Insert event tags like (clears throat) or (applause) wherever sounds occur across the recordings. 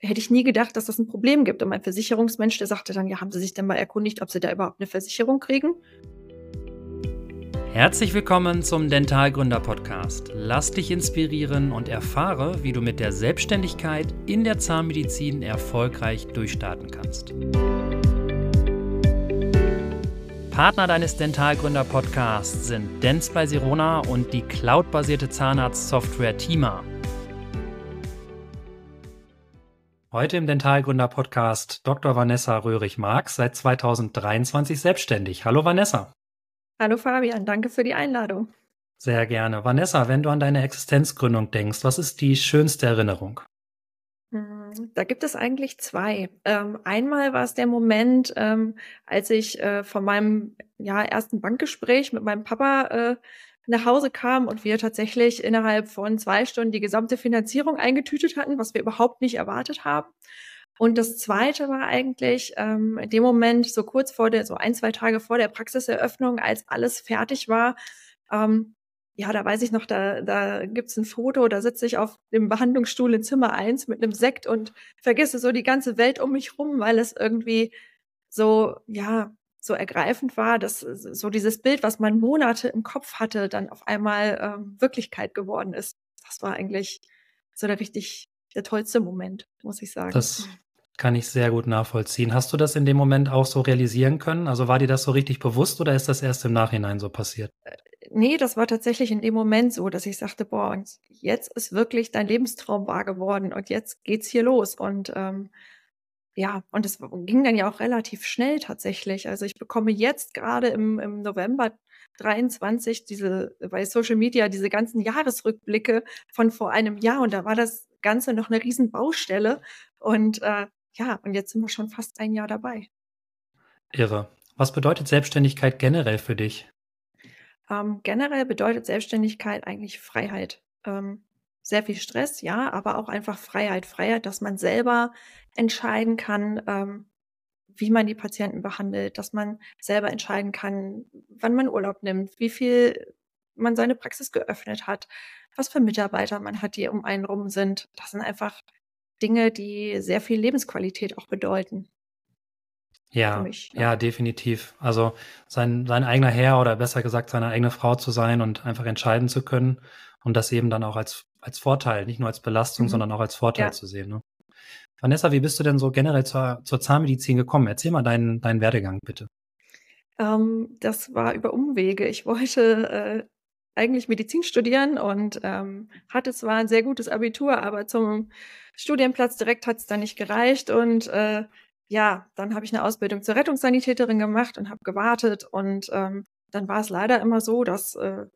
hätte ich nie gedacht, dass das ein Problem gibt. Und mein Versicherungsmensch, der sagte dann, ja, haben Sie sich denn mal erkundigt, ob Sie da überhaupt eine Versicherung kriegen? Herzlich willkommen zum Dentalgründer Podcast. Lass dich inspirieren und erfahre, wie du mit der Selbstständigkeit in der Zahnmedizin erfolgreich durchstarten kannst. Partner deines Dentalgründer Podcasts sind Dents bei Sirona und die cloudbasierte Zahnarztsoftware Tima. Heute im Dentalgründer Podcast Dr. Vanessa Röhrig-Marx, seit 2023 selbstständig. Hallo Vanessa. Hallo Fabian, danke für die Einladung. Sehr gerne. Vanessa, wenn du an deine Existenzgründung denkst, was ist die schönste Erinnerung? Hm, da gibt es eigentlich zwei. Ähm, einmal war es der Moment, ähm, als ich äh, von meinem ja, ersten Bankgespräch mit meinem Papa äh, nach Hause kam und wir tatsächlich innerhalb von zwei Stunden die gesamte Finanzierung eingetütet hatten, was wir überhaupt nicht erwartet haben. Und das Zweite war eigentlich ähm, in dem Moment, so kurz vor der, so ein, zwei Tage vor der Praxiseröffnung, als alles fertig war, ähm, ja, da weiß ich noch, da, da gibt's ein Foto, da sitze ich auf dem Behandlungsstuhl in Zimmer eins mit einem Sekt und vergesse so die ganze Welt um mich rum, weil es irgendwie so, ja, so ergreifend war, dass so dieses Bild, was man Monate im Kopf hatte, dann auf einmal ähm, Wirklichkeit geworden ist. Das war eigentlich so der richtig der tollste Moment, muss ich sagen. Das kann ich sehr gut nachvollziehen. Hast du das in dem Moment auch so realisieren können? Also war dir das so richtig bewusst oder ist das erst im Nachhinein so passiert? Äh, nee, das war tatsächlich in dem Moment so, dass ich sagte, boah, und jetzt ist wirklich dein Lebenstraum wahr geworden und jetzt geht's hier los. Und ähm, ja, und es ging dann ja auch relativ schnell tatsächlich. Also ich bekomme jetzt gerade im, im November 23 diese bei Social Media diese ganzen Jahresrückblicke von vor einem Jahr und da war das Ganze noch eine riesen Baustelle und äh, ja, und jetzt sind wir schon fast ein Jahr dabei. Irre. Was bedeutet Selbstständigkeit generell für dich? Ähm, generell bedeutet Selbstständigkeit eigentlich Freiheit. Ähm, sehr viel Stress, ja, aber auch einfach Freiheit. Freiheit, dass man selber entscheiden kann, ähm, wie man die Patienten behandelt, dass man selber entscheiden kann, wann man Urlaub nimmt, wie viel man seine Praxis geöffnet hat, was für Mitarbeiter man hat, die um einen rum sind. Das sind einfach Dinge, die sehr viel Lebensqualität auch bedeuten. Ja, mich, ja, ja. definitiv. Also sein, sein eigener Herr oder besser gesagt seine eigene Frau zu sein und einfach entscheiden zu können und das eben dann auch als, als Vorteil, nicht nur als Belastung, mhm. sondern auch als Vorteil ja. zu sehen. Ne? Vanessa, wie bist du denn so generell zur, zur Zahnmedizin gekommen? Erzähl mal deinen, deinen Werdegang bitte. Ähm, das war über Umwege. Ich wollte äh, eigentlich Medizin studieren und ähm, hatte zwar ein sehr gutes Abitur, aber zum Studienplatz direkt hat es dann nicht gereicht und äh, ja, dann habe ich eine Ausbildung zur Rettungssanitäterin gemacht und habe gewartet und ähm, dann war es leider immer so, dass äh,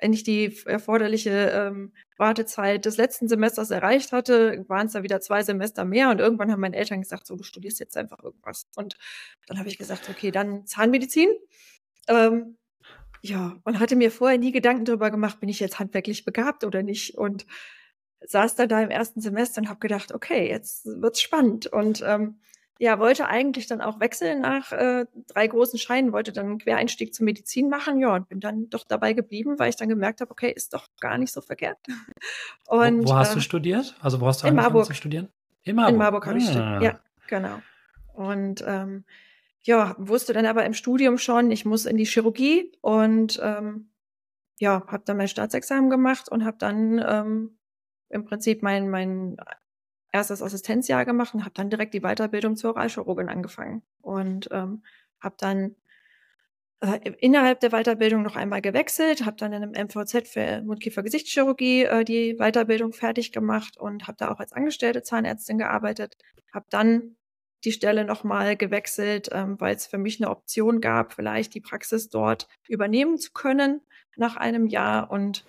wenn ich die erforderliche ähm, Wartezeit des letzten Semesters erreicht hatte, waren es da wieder zwei Semester mehr und irgendwann haben meine Eltern gesagt, so du studierst jetzt einfach irgendwas. Und dann habe ich gesagt, okay, dann Zahnmedizin. Ähm, ja, und hatte mir vorher nie Gedanken darüber gemacht, bin ich jetzt handwerklich begabt oder nicht. Und saß dann da im ersten Semester und habe gedacht, okay, jetzt wird's spannend. Und ähm, ja, wollte eigentlich dann auch wechseln nach äh, drei großen Scheinen, wollte dann einen Quereinstieg zur Medizin machen, ja, und bin dann doch dabei geblieben, weil ich dann gemerkt habe, okay, ist doch gar nicht so verkehrt. (laughs) Und, wo, wo hast äh, du studiert? Also wo hast du in Marburg. zu studieren? In Marburg. In Marburg habe ah. ich studiert. Ja, genau. Und ähm, ja, wusste dann aber im Studium schon, ich muss in die Chirurgie und ähm, ja, habe dann mein Staatsexamen gemacht und habe dann ähm, im Prinzip mein, mein erstes Assistenzjahr gemacht und habe dann direkt die Weiterbildung zur Oralchirurgin angefangen und ähm, habe dann äh, innerhalb der Weiterbildung noch einmal gewechselt, habe dann in einem MVZ für Mundkiefer-Gesichtschirurgie äh, die Weiterbildung fertig gemacht und habe da auch als angestellte Zahnärztin gearbeitet, habe dann die Stelle nochmal gewechselt, ähm, weil es für mich eine Option gab, vielleicht die Praxis dort übernehmen zu können nach einem Jahr. Und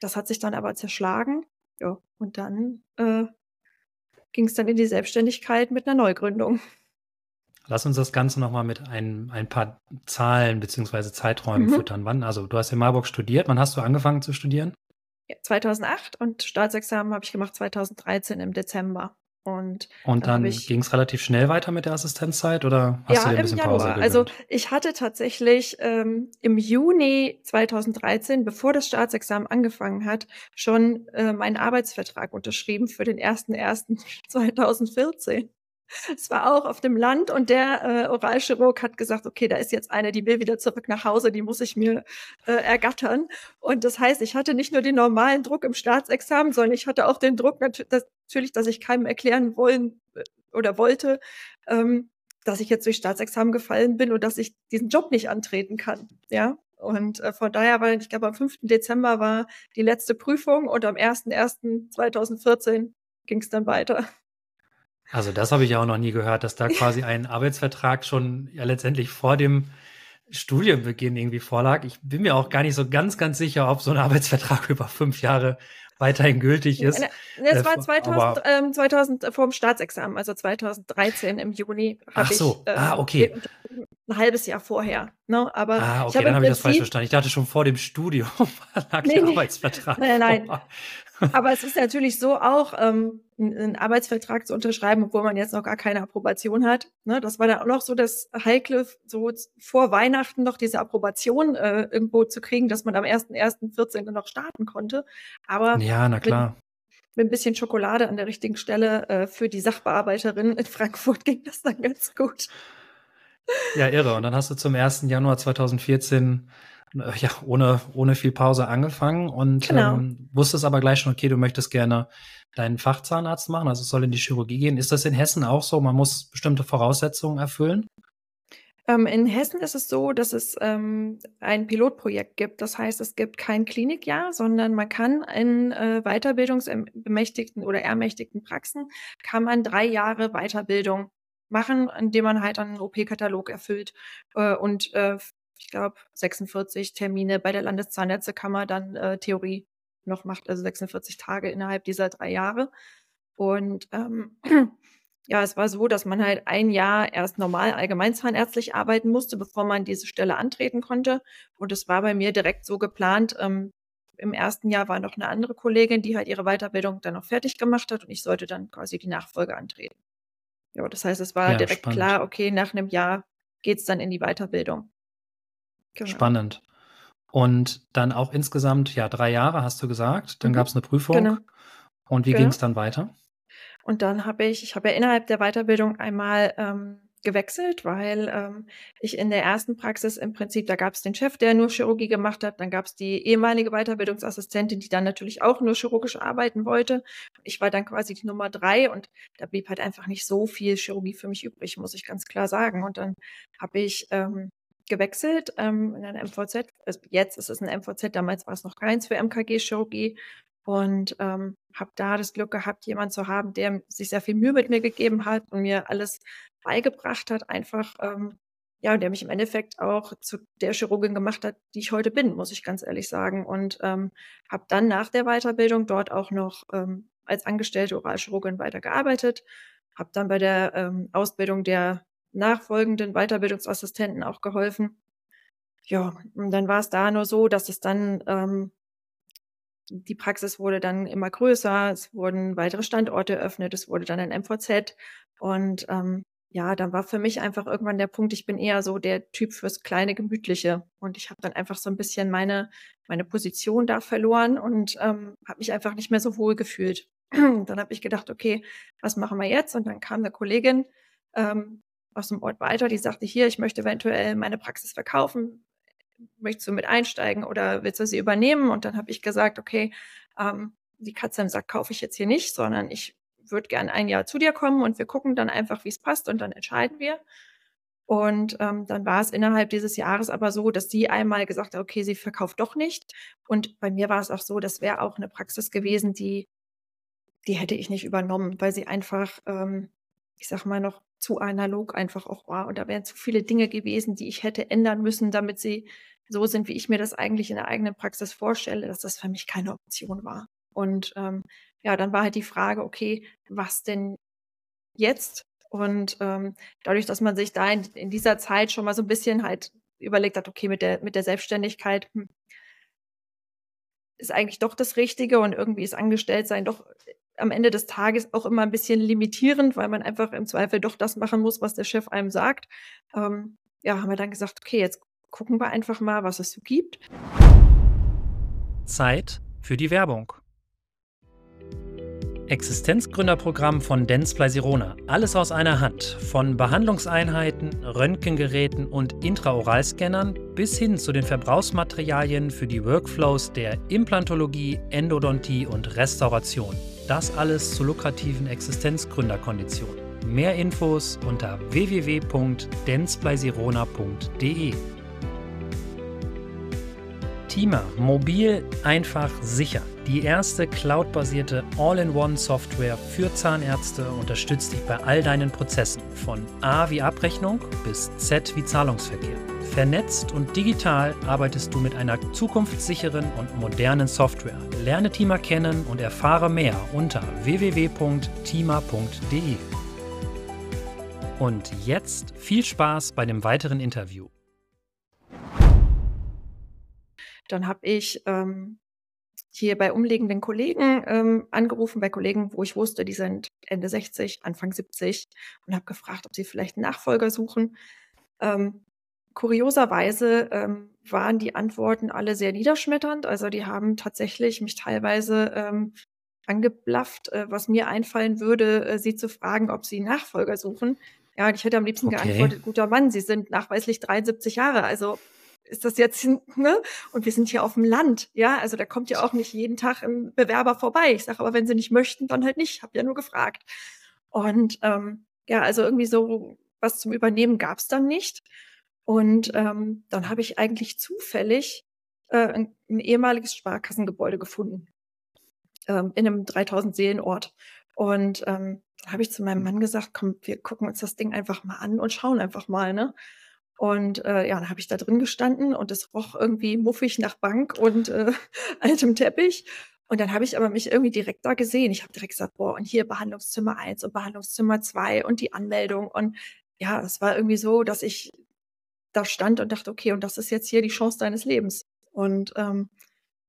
das hat sich dann aber zerschlagen. Ja, und dann äh, ging es dann in die Selbstständigkeit mit einer Neugründung. Lass uns das Ganze nochmal mit ein, ein paar Zahlen bzw. Zeiträumen mhm. füttern. Wann? Also, du hast in Marburg studiert. Wann hast du angefangen zu studieren? Ja, 2008 und Staatsexamen habe ich gemacht 2013 im Dezember. Und, und dann, dann ging es relativ schnell weiter mit der Assistenzzeit oder hast ja, du dir ein bisschen Januar. Pause gegönnt? Also ich hatte tatsächlich ähm, im Juni 2013, bevor das Staatsexamen angefangen hat, schon äh, meinen Arbeitsvertrag unterschrieben für den 01.01.2014. (laughs) Es war auch auf dem Land und der äh, Oralchirurg hat gesagt, okay, da ist jetzt eine, die will wieder zurück nach Hause, die muss ich mir äh, ergattern. Und das heißt, ich hatte nicht nur den normalen Druck im Staatsexamen, sondern ich hatte auch den Druck natürlich, dass ich keinem erklären wollen äh, oder wollte, ähm, dass ich jetzt durch Staatsexamen gefallen bin und dass ich diesen Job nicht antreten kann. Ja. Und äh, von daher war, ich glaube, am 5. Dezember war die letzte Prüfung und am 1.1.2014 ging es dann weiter. Also das habe ich ja auch noch nie gehört, dass da (laughs) quasi ein Arbeitsvertrag schon ja letztendlich vor dem Studienbeginn irgendwie vorlag. Ich bin mir auch gar nicht so ganz, ganz sicher, ob so ein Arbeitsvertrag (laughs) über fünf Jahre weiterhin gültig ist. Es war 2000, ähm, 2000 äh, vor dem Staatsexamen, also 2013 im Juni. Ach so, ich, äh, ah, okay. Ein halbes Jahr vorher. Ne? Aber ah, okay, dann habe ich das falsch verstanden. Ich dachte schon vor dem Studium (laughs) lag nee, der Arbeitsvertrag. Nein, nein. Aber es ist natürlich so auch, ähm, einen Arbeitsvertrag zu unterschreiben, obwohl man jetzt noch gar keine Approbation hat. Ne? Das war dann auch noch so das Heikle, so vor Weihnachten noch diese Approbation äh, irgendwo zu kriegen, dass man am 1.1.14. noch starten konnte. Aber ja, na klar. Mit, mit ein bisschen Schokolade an der richtigen Stelle äh, für die Sachbearbeiterin in Frankfurt ging das dann ganz gut. Ja, irre. Und dann hast du zum 1. Januar 2014 äh, ja, ohne, ohne viel Pause angefangen und genau. ähm, wusstest aber gleich schon, okay, du möchtest gerne deinen Fachzahnarzt machen, also es soll in die Chirurgie gehen. Ist das in Hessen auch so? Man muss bestimmte Voraussetzungen erfüllen? Ähm, in Hessen ist es so, dass es ähm, ein Pilotprojekt gibt. Das heißt, es gibt kein Klinikjahr, sondern man kann in äh, weiterbildungsbemächtigten oder ermächtigten Praxen kann man drei Jahre Weiterbildung machen, indem man halt einen OP-Katalog erfüllt äh, und äh, ich glaube, 46 Termine bei der Landeszahnärztekammer dann äh, Theorie noch macht, also 46 Tage innerhalb dieser drei Jahre. Und ähm, (clears throat) ja, es war so, dass man halt ein Jahr erst normal allgemeinzahnärztlich arbeiten musste, bevor man diese Stelle antreten konnte. Und es war bei mir direkt so geplant. Ähm, Im ersten Jahr war noch eine andere Kollegin, die halt ihre Weiterbildung dann noch fertig gemacht hat und ich sollte dann quasi die Nachfolge antreten. Ja, das heißt, es war ja, direkt spannend. klar, okay, nach einem Jahr geht's dann in die Weiterbildung. Genau. Spannend. Und dann auch insgesamt, ja, drei Jahre hast du gesagt. Dann mhm. gab es eine Prüfung. Genau. Und wie genau. ging es dann weiter? Und dann habe ich, ich habe ja innerhalb der Weiterbildung einmal ähm, gewechselt, weil ähm, ich in der ersten Praxis im Prinzip, da gab es den Chef, der nur Chirurgie gemacht hat, dann gab es die ehemalige Weiterbildungsassistentin, die dann natürlich auch nur chirurgisch arbeiten wollte. Ich war dann quasi die Nummer drei und da blieb halt einfach nicht so viel Chirurgie für mich übrig, muss ich ganz klar sagen. Und dann habe ich ähm, gewechselt ähm, in einer MVZ. Also jetzt ist es ein MVZ, damals war es noch keins für MKG-Chirurgie. Und ähm, habe da das Glück gehabt, jemanden zu haben, der sich sehr viel Mühe mit mir gegeben hat und mir alles beigebracht hat, einfach, ähm, ja, und der mich im Endeffekt auch zu der Chirurgin gemacht hat, die ich heute bin, muss ich ganz ehrlich sagen. Und ähm, habe dann nach der Weiterbildung dort auch noch ähm, als angestellte Oralchirurgin weitergearbeitet, habe dann bei der ähm, Ausbildung der nachfolgenden Weiterbildungsassistenten auch geholfen. Ja, und dann war es da nur so, dass es dann, ähm, die Praxis wurde dann immer größer, es wurden weitere Standorte eröffnet, es wurde dann ein MVZ und ähm, ja, dann war für mich einfach irgendwann der Punkt, ich bin eher so der Typ fürs kleine Gemütliche und ich habe dann einfach so ein bisschen meine, meine Position da verloren und ähm, habe mich einfach nicht mehr so wohl gefühlt. (clears throat) dann habe ich gedacht, okay, was machen wir jetzt? Und dann kam eine Kollegin, ähm, aus dem Ort weiter, die sagte, hier, ich möchte eventuell meine Praxis verkaufen, möchtest du mit einsteigen oder willst du sie übernehmen? Und dann habe ich gesagt, okay, ähm, die Katze im Sack kaufe ich jetzt hier nicht, sondern ich würde gern ein Jahr zu dir kommen und wir gucken dann einfach, wie es passt und dann entscheiden wir. Und ähm, dann war es innerhalb dieses Jahres aber so, dass sie einmal gesagt hat, okay, sie verkauft doch nicht. Und bei mir war es auch so, das wäre auch eine Praxis gewesen, die, die hätte ich nicht übernommen, weil sie einfach, ähm, ich sag mal, noch zu analog einfach auch war. Und da wären zu viele Dinge gewesen, die ich hätte ändern müssen, damit sie so sind, wie ich mir das eigentlich in der eigenen Praxis vorstelle, dass das für mich keine Option war. Und ähm, ja, dann war halt die Frage, okay, was denn jetzt? Und ähm, dadurch, dass man sich da in, in, dieser Zeit schon mal so ein bisschen halt überlegt hat, okay, mit der, mit der Selbstständigkeit hm, ist eigentlich doch das Richtige und irgendwie ist Angestelltsein doch am Ende des Tages auch immer ein bisschen limitierend, weil man einfach im Zweifel doch das machen muss, was der Chef einem sagt. Ähm, ja, haben wir dann gesagt, okay, jetzt gucken wir einfach mal, was es so gibt. Zeit für die Werbung. Existenzgründerprogramm von Denzplay Sirona. Alles aus einer Hand. Von Behandlungseinheiten, Röntgengeräten und Intraoralscannern bis hin zu den Verbrauchsmaterialien für die Workflows der Implantologie, Endodontie und Restauration. Das alles zu lukrativen Existenzgründerkonditionen. Mehr Infos unter www.denzpleisirona.de. Tima, mobil, einfach, sicher. Die erste cloudbasierte All-in-One-Software für Zahnärzte unterstützt dich bei all deinen Prozessen, von A wie Abrechnung bis Z wie Zahlungsverkehr. Vernetzt und digital arbeitest du mit einer zukunftssicheren und modernen Software. Lerne Tima kennen und erfahre mehr unter www.tima.de. Und jetzt viel Spaß bei dem weiteren Interview. Dann habe ich ähm, hier bei umliegenden Kollegen ähm, angerufen, bei Kollegen, wo ich wusste, die sind Ende 60, Anfang 70 und habe gefragt, ob sie vielleicht einen Nachfolger suchen. Ähm, kurioserweise ähm, waren die Antworten alle sehr niederschmetternd. Also die haben tatsächlich mich teilweise ähm, angeblafft, äh, was mir einfallen würde, äh, sie zu fragen, ob sie Nachfolger suchen. Ja, ich hätte am liebsten okay. geantwortet, guter Mann, Sie sind nachweislich 73 Jahre. Also ist das jetzt, ne? Und wir sind hier auf dem Land, ja, also da kommt ja auch nicht jeden Tag ein Bewerber vorbei. Ich sage aber, wenn sie nicht möchten, dann halt nicht. Hab ja nur gefragt. Und ähm, ja, also irgendwie so was zum Übernehmen gab es dann nicht. Und ähm, dann habe ich eigentlich zufällig äh, ein, ein ehemaliges Sparkassengebäude gefunden ähm, in einem 3000 Seelenort. Und ähm, habe ich zu meinem Mann gesagt, komm, wir gucken uns das Ding einfach mal an und schauen einfach mal, ne? Und äh, ja, dann habe ich da drin gestanden und es roch irgendwie muffig nach Bank und äh, (laughs) altem Teppich. Und dann habe ich aber mich irgendwie direkt da gesehen. Ich habe direkt gesagt, boah, und hier Behandlungszimmer eins und Behandlungszimmer zwei und die Anmeldung. Und ja, es war irgendwie so, dass ich da stand und dachte, okay, und das ist jetzt hier die Chance deines Lebens. Und ähm,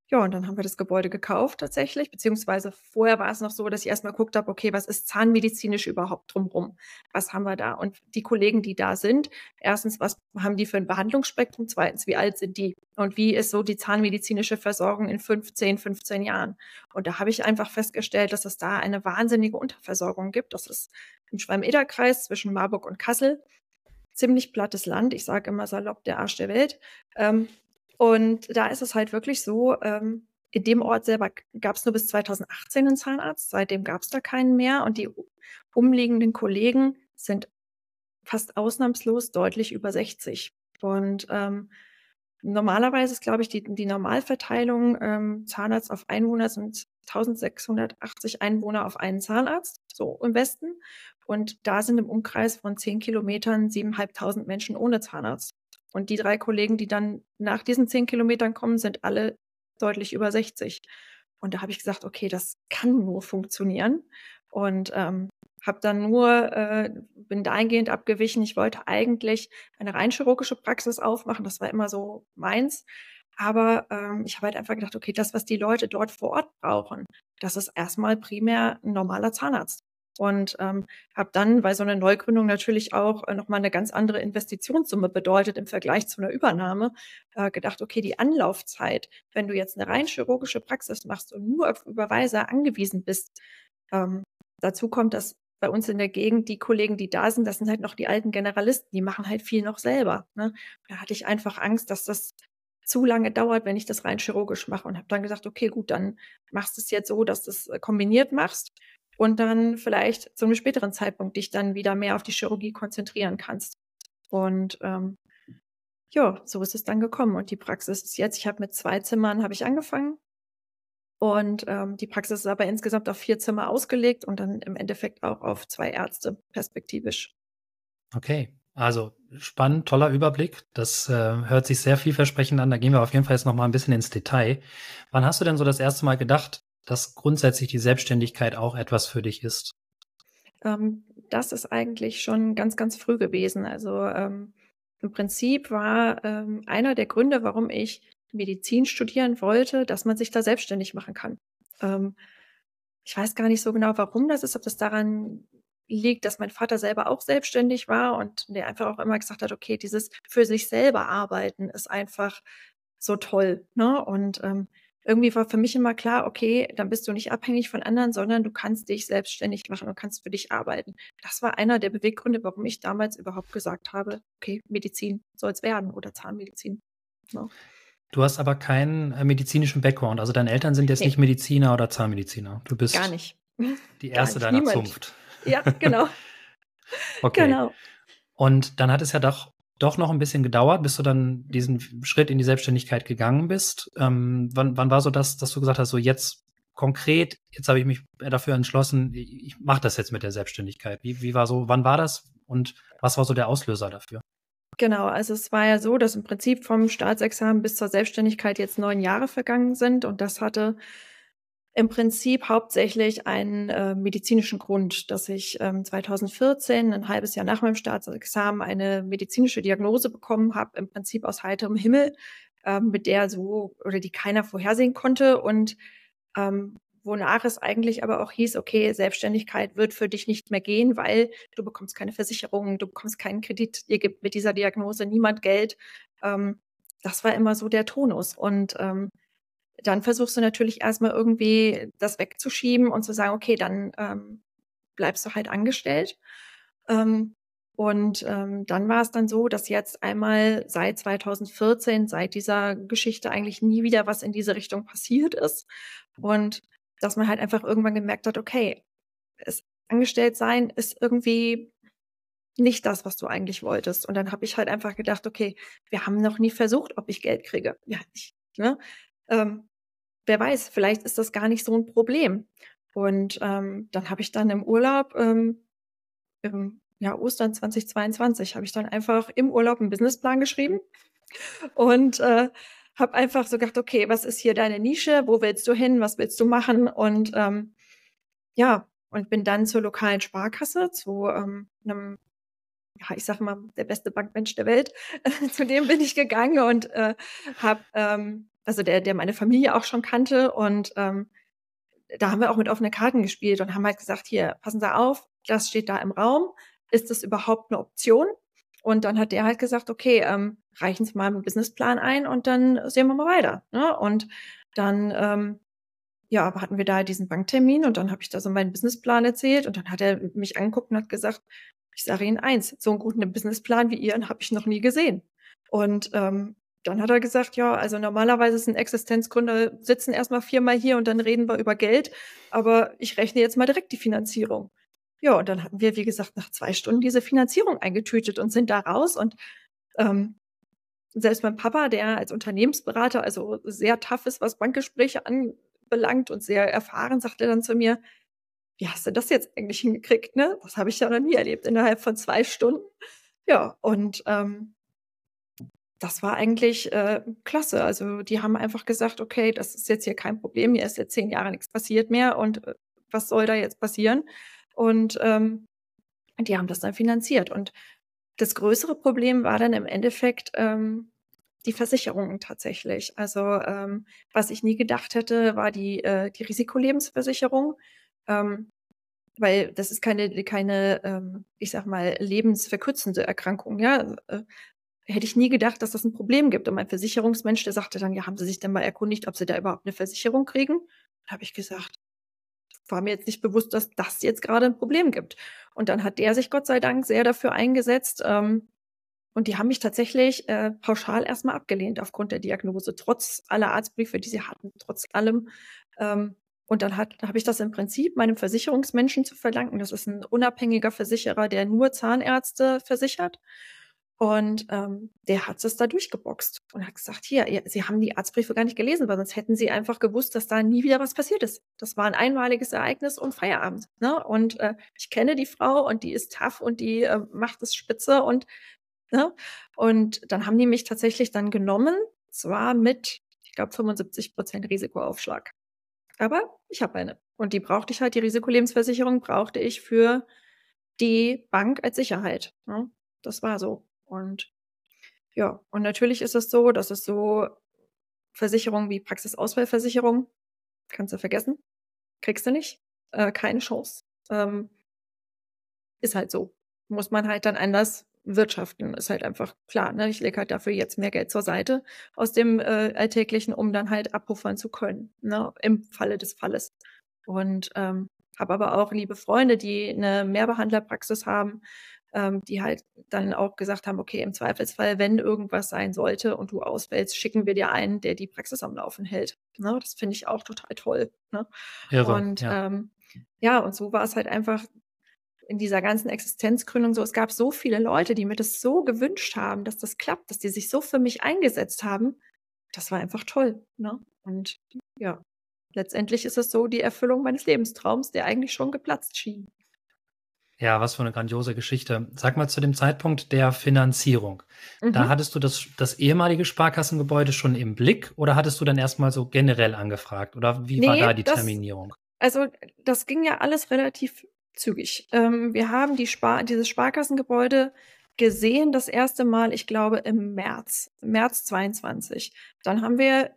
ja, und dann haben wir das Gebäude gekauft tatsächlich, beziehungsweise vorher war es noch so, dass ich erstmal geguckt habe, okay, was ist zahnmedizinisch überhaupt drumherum? Was haben wir da? Und die Kollegen, die da sind, erstens, was haben die für ein Behandlungsspektrum? Zweitens, wie alt sind die? Und wie ist so die zahnmedizinische Versorgung in 15, 15 Jahren? Und da habe ich einfach festgestellt, dass es da eine wahnsinnige Unterversorgung gibt. Das ist im Schwalm-Eder-Kreis zwischen Marburg und Kassel. Ziemlich plattes Land. Ich sage immer salopp der Arsch der Welt. Ähm, und da ist es halt wirklich so, ähm, in dem Ort selber gab es nur bis 2018 einen Zahnarzt, seitdem gab es da keinen mehr und die umliegenden Kollegen sind fast ausnahmslos deutlich über 60. Und ähm, normalerweise ist, glaube ich, die, die Normalverteilung ähm, Zahnarzt auf Einwohner sind 1680 Einwohner auf einen Zahnarzt, so im Westen. Und da sind im Umkreis von 10 Kilometern 7.500 Menschen ohne Zahnarzt. Und die drei Kollegen, die dann nach diesen zehn Kilometern kommen, sind alle deutlich über 60. Und da habe ich gesagt, okay, das kann nur funktionieren. Und ähm, habe dann nur, äh, bin dahingehend abgewichen. Ich wollte eigentlich eine rein chirurgische Praxis aufmachen. Das war immer so meins. Aber ähm, ich habe halt einfach gedacht, okay, das, was die Leute dort vor Ort brauchen, das ist erstmal primär ein normaler Zahnarzt. Und ähm, habe dann, weil so eine Neugründung natürlich auch äh, nochmal eine ganz andere Investitionssumme bedeutet im Vergleich zu einer Übernahme, äh, gedacht, okay, die Anlaufzeit, wenn du jetzt eine rein chirurgische Praxis machst und nur auf Überweiser angewiesen bist, ähm, dazu kommt, dass bei uns in der Gegend die Kollegen, die da sind, das sind halt noch die alten Generalisten, die machen halt viel noch selber. Ne? Da hatte ich einfach Angst, dass das zu lange dauert, wenn ich das rein chirurgisch mache und habe dann gesagt, okay, gut, dann machst du es jetzt so, dass du es äh, kombiniert machst und dann vielleicht zu einem späteren Zeitpunkt dich dann wieder mehr auf die Chirurgie konzentrieren kannst. Und ähm, ja, so ist es dann gekommen. Und die Praxis ist jetzt, ich habe mit zwei Zimmern habe ich angefangen. Und ähm, die Praxis ist aber insgesamt auf vier Zimmer ausgelegt und dann im Endeffekt auch auf zwei Ärzte perspektivisch. Okay, also spannend, toller Überblick. Das äh, hört sich sehr vielversprechend an. Da gehen wir auf jeden Fall jetzt noch mal ein bisschen ins Detail. Wann hast du denn so das erste Mal gedacht, dass grundsätzlich die Selbstständigkeit auch etwas für dich ist? Ähm, das ist eigentlich schon ganz, ganz früh gewesen. Also ähm, im Prinzip war ähm, einer der Gründe, warum ich Medizin studieren wollte, dass man sich da selbstständig machen kann. Ähm, ich weiß gar nicht so genau, warum das ist, ob das daran liegt, dass mein Vater selber auch selbstständig war und der einfach auch immer gesagt hat, okay, dieses für sich selber arbeiten ist einfach so toll. Ne? Und ähm, irgendwie war für mich immer klar, okay, dann bist du nicht abhängig von anderen, sondern du kannst dich selbstständig machen und kannst für dich arbeiten. Das war einer der Beweggründe, warum ich damals überhaupt gesagt habe, okay, Medizin soll es werden oder Zahnmedizin. Ne? Du hast aber keinen äh, medizinischen Background. Also deine Eltern sind jetzt nee. nicht Mediziner oder Zahnmediziner. Du bist gar nicht. Die (laughs) erste nicht. deiner Niemand. Zunft. Ja, genau. (laughs) okay. Genau. Und dann hat es ja doch, doch noch ein bisschen gedauert, bis du dann diesen Schritt in die Selbstständigkeit gegangen bist. Ähm, wann, wann war so das, dass du gesagt hast, so jetzt konkret, jetzt habe ich mich dafür entschlossen, ich, mache das jetzt mit der Selbstständigkeit. Wie, wie war so, wann war das und was war so der Auslöser dafür? Genau, also es war ja so, dass im Prinzip vom Staatsexamen bis zur Selbstständigkeit jetzt neun Jahre vergangen sind und das hatte im Prinzip hauptsächlich einen äh, medizinischen Grund, dass ich ähm, 2014, ein halbes Jahr nach meinem Staatsexamen, eine medizinische Diagnose bekommen habe, im Prinzip aus heiterem Himmel, ähm, mit der so oder die keiner vorhersehen konnte und ähm, wonach es eigentlich aber auch hieß, okay, Selbstständigkeit wird für dich nicht mehr gehen, weil du bekommst keine Versicherung, du bekommst keinen Kredit, dir gibt mit dieser Diagnose niemand Geld. Ähm, das war immer so der Tonus und ähm, dann versuchst du natürlich erstmal irgendwie das wegzuschieben und zu sagen, okay, dann ähm, bleibst du halt angestellt. Ähm, und ähm, dann war es dann so, dass jetzt einmal seit 2014, seit dieser Geschichte eigentlich nie wieder was in diese Richtung passiert ist. Und dass man halt einfach irgendwann gemerkt hat, okay, es angestellt sein ist irgendwie nicht das, was du eigentlich wolltest. Und dann habe ich halt einfach gedacht, okay, wir haben noch nie versucht, ob ich Geld kriege. Ja, ich, ne? Ähm, wer weiß, vielleicht ist das gar nicht so ein Problem. Und ähm, dann habe ich dann im Urlaub, ähm, im ja, Ostern 2022, habe ich dann einfach im Urlaub einen Businessplan geschrieben und äh, habe einfach so gedacht, okay, was ist hier deine Nische? Wo willst du hin? Was willst du machen? Und ähm, ja, und bin dann zur lokalen Sparkasse, zu ähm, einem ja, ich sage mal, der beste Bankmensch der Welt. (laughs) zu dem bin ich gegangen und äh, habe, ähm, also der, der meine Familie auch schon kannte und ähm, da haben wir auch mit offenen Karten gespielt und haben halt gesagt, hier, passen Sie auf, das steht da im Raum. Ist das überhaupt eine Option? Und dann hat der halt gesagt, okay, ähm, reichen Sie mal einen Businessplan ein und dann sehen wir mal weiter. Ne? Und dann ähm, ja, hatten wir da diesen Banktermin und dann habe ich da so meinen Businessplan erzählt und dann hat er mich angeguckt und hat gesagt, ich sage Ihnen eins, so einen guten Businessplan wie Ihren habe ich noch nie gesehen. Und ähm, dann hat er gesagt, ja, also normalerweise sind Existenzgründer sitzen erstmal viermal hier und dann reden wir über Geld, aber ich rechne jetzt mal direkt die Finanzierung. Ja, und dann hatten wir, wie gesagt, nach zwei Stunden diese Finanzierung eingetütet und sind da raus und ähm, selbst mein Papa, der als Unternehmensberater also sehr tough ist, was Bankgespräche anbelangt und sehr erfahren, sagte dann zu mir, wie hast du das jetzt eigentlich hingekriegt, ne? Das habe ich ja noch nie erlebt, innerhalb von zwei Stunden. Ja, und ähm, das war eigentlich äh, klasse. Also die haben einfach gesagt, okay, das ist jetzt hier kein Problem, hier ist jetzt zehn Jahre nichts passiert mehr und äh, was soll da jetzt passieren? Und ähm, die haben das dann finanziert. Und das größere Problem war dann im Endeffekt ähm, die Versicherungen tatsächlich. Also ähm, was ich nie gedacht hätte, war die, äh, die Risikolebensversicherung. Ähm, weil das ist keine, keine ähm, ich sag mal, lebensverkürzende Erkrankung, ja. Hätte ich nie gedacht, dass das ein Problem gibt. Und mein Versicherungsmensch, der sagte dann, ja, haben Sie sich denn mal erkundigt, ob Sie da überhaupt eine Versicherung kriegen? Da habe ich gesagt, war mir jetzt nicht bewusst, dass das jetzt gerade ein Problem gibt. Und dann hat der sich Gott sei Dank sehr dafür eingesetzt. Ähm, und die haben mich tatsächlich äh, pauschal erstmal abgelehnt aufgrund der Diagnose, trotz aller Arztbriefe, die sie hatten, trotz allem. Ähm, und dann habe ich das im Prinzip meinem Versicherungsmenschen zu verdanken. Das ist ein unabhängiger Versicherer, der nur Zahnärzte versichert. Und ähm, der hat es da durchgeboxt und hat gesagt, hier, Sie haben die Arztbriefe gar nicht gelesen, weil sonst hätten Sie einfach gewusst, dass da nie wieder was passiert ist. Das war ein einmaliges Ereignis und Feierabend. Ne? Und äh, ich kenne die Frau und die ist tough und die äh, macht es spitze und ne? und dann haben die mich tatsächlich dann genommen, zwar mit, ich glaube, 75 Prozent Risikoaufschlag. Aber ich habe eine. Und die brauchte ich halt, die Risikolebensversicherung brauchte ich für die Bank als Sicherheit. Ne? Das war so. Und ja, und natürlich ist es so, dass es so Versicherungen wie Praxisausfallversicherung, kannst du vergessen, kriegst du nicht. äh, keine Chance. Ähm, ist halt so. Muss man halt dann anders wirtschaften. Ist halt einfach klar. Ne? Ich lege halt dafür jetzt mehr Geld zur Seite aus dem äh, Alltäglichen, um dann halt abpuffern zu können. Ne? Im Falle des Falles. Und ähm, habe aber auch liebe Freunde, die eine Mehrbehandlerpraxis haben, ähm, die halt dann auch gesagt haben, okay, im Zweifelsfall, wenn irgendwas sein sollte und du ausfällst, schicken wir dir einen, der die Praxis am Laufen hält. Ne? Das finde ich auch total toll. Ne? Irre, und ja. Ähm, ja, und so war es halt einfach in dieser ganzen Existenzgründung so, es gab so viele Leute, die mir das so gewünscht haben, dass das klappt, dass die sich so für mich eingesetzt haben. Das war einfach toll. Ne? Und ja, letztendlich ist es so die Erfüllung meines Lebenstraums, der eigentlich schon geplatzt schien. Ja, was für eine grandiose Geschichte. Sag mal zu dem Zeitpunkt der Finanzierung. Mhm. Da hattest du das, das ehemalige Sparkassengebäude schon im Blick oder hattest du dann erstmal so generell angefragt? Oder wie nee, war da die das, Terminierung? Also, das ging ja alles relativ zügig. Ähm, wir haben die Spar dieses Sparkassengebäude gesehen, das erste Mal, ich glaube, im März, März 22. Dann haben wir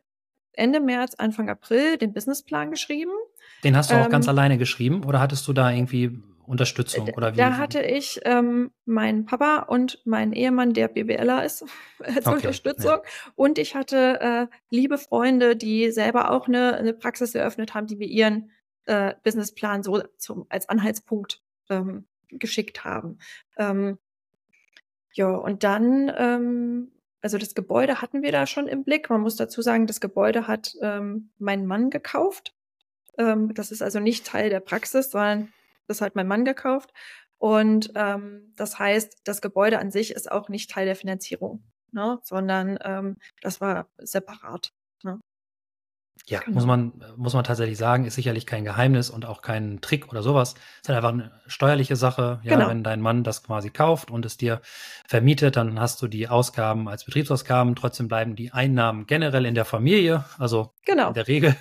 Ende März, Anfang April den Businessplan geschrieben. Den hast du auch ähm, ganz alleine geschrieben oder hattest du da irgendwie Unterstützung oder wie? Da hatte ich ähm, meinen Papa und meinen Ehemann, der BWLer ist, (laughs) als okay, Unterstützung. Ja. Und ich hatte äh, liebe Freunde, die selber auch eine, eine Praxis eröffnet haben, die mir ihren äh, Businessplan so zum, als Anhaltspunkt ähm, geschickt haben. Ähm, ja, und dann ähm, also das Gebäude hatten wir da schon im Blick. Man muss dazu sagen, das Gebäude hat ähm, mein Mann gekauft. Ähm, das ist also nicht Teil der Praxis, sondern das hat mein Mann gekauft. Und ähm, das heißt, das Gebäude an sich ist auch nicht Teil der Finanzierung, ne? sondern ähm, das war separat. Ne? Ja, genau. muss man, muss man tatsächlich sagen, ist sicherlich kein Geheimnis und auch kein Trick oder sowas. Es ist halt einfach eine steuerliche Sache. Ja, genau. wenn dein Mann das quasi kauft und es dir vermietet, dann hast du die Ausgaben als Betriebsausgaben. Trotzdem bleiben die Einnahmen generell in der Familie, also genau. in der Regel.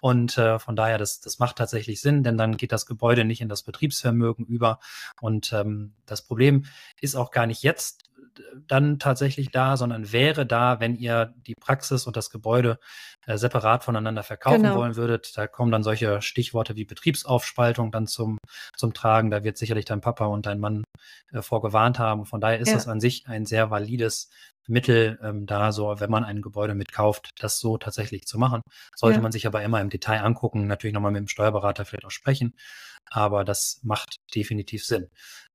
Und äh, von daher, das, das macht tatsächlich Sinn, denn dann geht das Gebäude nicht in das Betriebsvermögen über. Und ähm, das Problem ist auch gar nicht jetzt dann tatsächlich da, sondern wäre da, wenn ihr die Praxis und das Gebäude äh, separat voneinander verkaufen genau. wollen würdet. Da kommen dann solche Stichworte wie Betriebsaufspaltung dann zum, zum Tragen. Da wird sicherlich dein Papa und dein Mann äh, vorgewarnt haben. Von daher ist ja. das an sich ein sehr valides Mittel ähm, da, so wenn man ein Gebäude mitkauft, das so tatsächlich zu machen. Sollte ja. man sich aber immer im Detail angucken, natürlich nochmal mit dem Steuerberater vielleicht auch sprechen. Aber das macht definitiv Sinn.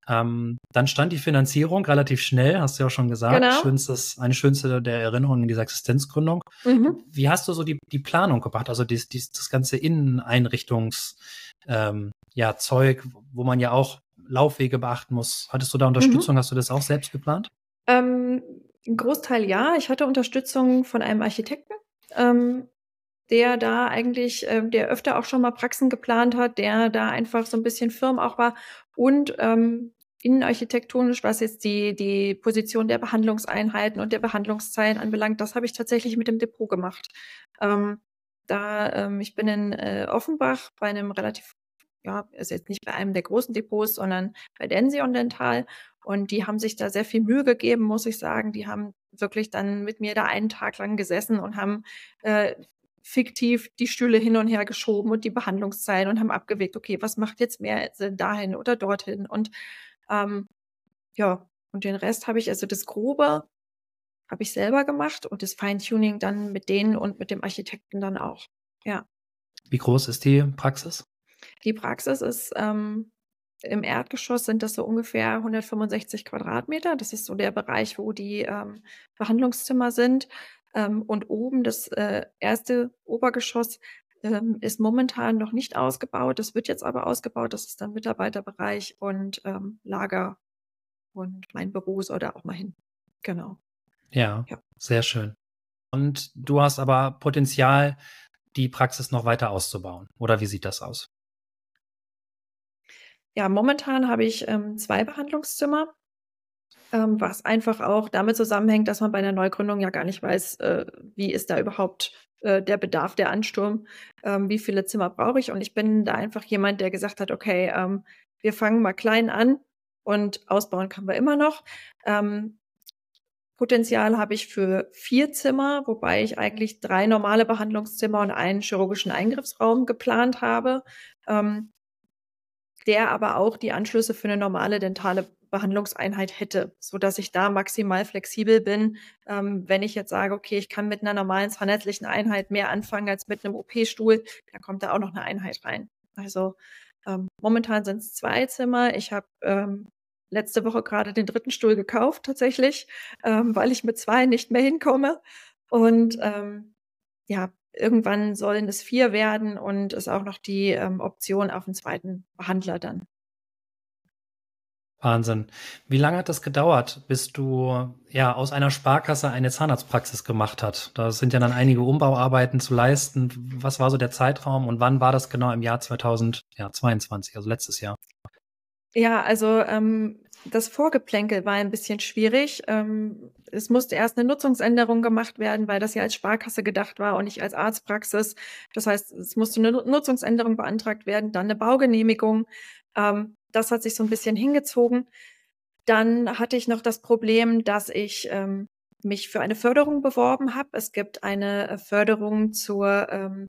Ähm, dann stand die Finanzierung relativ schnell, hast du ja auch schon gesagt. Genau. Schönstes, eine schönste der Erinnerungen in dieser Existenzgründung. Mhm. Wie hast du so die, die Planung gemacht? Also dies, dies, das ganze Inneneinrichtungs, ähm, ja, Zeug, wo man ja auch Laufwege beachten muss. Hattest du da Unterstützung? Mhm. Hast du das auch selbst geplant? Ähm, ein Großteil ja. Ich hatte Unterstützung von einem Architekten. Ähm, der da eigentlich, äh, der öfter auch schon mal Praxen geplant hat, der da einfach so ein bisschen firm auch war und ähm, innenarchitektonisch, was jetzt die, die Position der Behandlungseinheiten und der Behandlungszeilen anbelangt, das habe ich tatsächlich mit dem Depot gemacht. Ähm, da, ähm, ich bin in äh, Offenbach bei einem relativ, ja, ist jetzt nicht bei einem der großen Depots, sondern bei Dension Dental. Und die haben sich da sehr viel Mühe gegeben, muss ich sagen. Die haben wirklich dann mit mir da einen Tag lang gesessen und haben äh, fiktiv die Stühle hin und her geschoben und die Behandlungszeilen und haben abgewegt, okay, was macht jetzt mehr Sinn dahin oder dorthin? Und ähm, ja, und den Rest habe ich, also das Grobe habe ich selber gemacht und das Feintuning dann mit denen und mit dem Architekten dann auch. Ja. Wie groß ist die Praxis? Die Praxis ist ähm, im Erdgeschoss sind das so ungefähr 165 Quadratmeter. Das ist so der Bereich, wo die ähm, Behandlungszimmer sind. Ähm, und oben das äh, erste Obergeschoss ähm, ist momentan noch nicht ausgebaut. Das wird jetzt aber ausgebaut. Das ist dann Mitarbeiterbereich und ähm, Lager und mein Büro soll da auch mal hin. Genau. Ja, ja, sehr schön. Und du hast aber Potenzial, die Praxis noch weiter auszubauen. Oder wie sieht das aus? Ja, momentan habe ich ähm, zwei Behandlungszimmer ähm, was einfach auch damit zusammenhängt, dass man bei einer Neugründung ja gar nicht weiß, äh, wie ist da überhaupt äh, der Bedarf, der Ansturm, ähm, wie viele Zimmer brauche ich. Und ich bin da einfach jemand, der gesagt hat, okay, ähm, wir fangen mal klein an und ausbauen können wir immer noch. Ähm, Potenzial habe ich für vier Zimmer, wobei ich eigentlich drei normale Behandlungszimmer und einen chirurgischen Eingriffsraum geplant habe. Ähm, der aber auch die Anschlüsse für eine normale dentale Behandlungseinheit hätte, so dass ich da maximal flexibel bin. Ähm, wenn ich jetzt sage, okay, ich kann mit einer normalen zahnärztlichen Einheit mehr anfangen als mit einem OP-Stuhl, dann kommt da auch noch eine Einheit rein. Also ähm, momentan sind es zwei Zimmer. Ich habe ähm, letzte Woche gerade den dritten Stuhl gekauft, tatsächlich, ähm, weil ich mit zwei nicht mehr hinkomme. Und ähm, ja, irgendwann sollen es vier werden und ist auch noch die ähm, Option auf einen zweiten Behandler dann. Wahnsinn. Wie lange hat das gedauert, bis du ja aus einer Sparkasse eine Zahnarztpraxis gemacht hast? Da sind ja dann einige Umbauarbeiten zu leisten. Was war so der Zeitraum und wann war das genau im Jahr 2022, also letztes Jahr? Ja, also ähm, das Vorgeplänkel war ein bisschen schwierig. Ähm, es musste erst eine Nutzungsänderung gemacht werden, weil das ja als Sparkasse gedacht war und nicht als Arztpraxis. Das heißt, es musste eine Nutzungsänderung beantragt werden, dann eine Baugenehmigung. Ähm, das hat sich so ein bisschen hingezogen. Dann hatte ich noch das Problem, dass ich ähm, mich für eine Förderung beworben habe. Es gibt eine äh, Förderung zur ähm,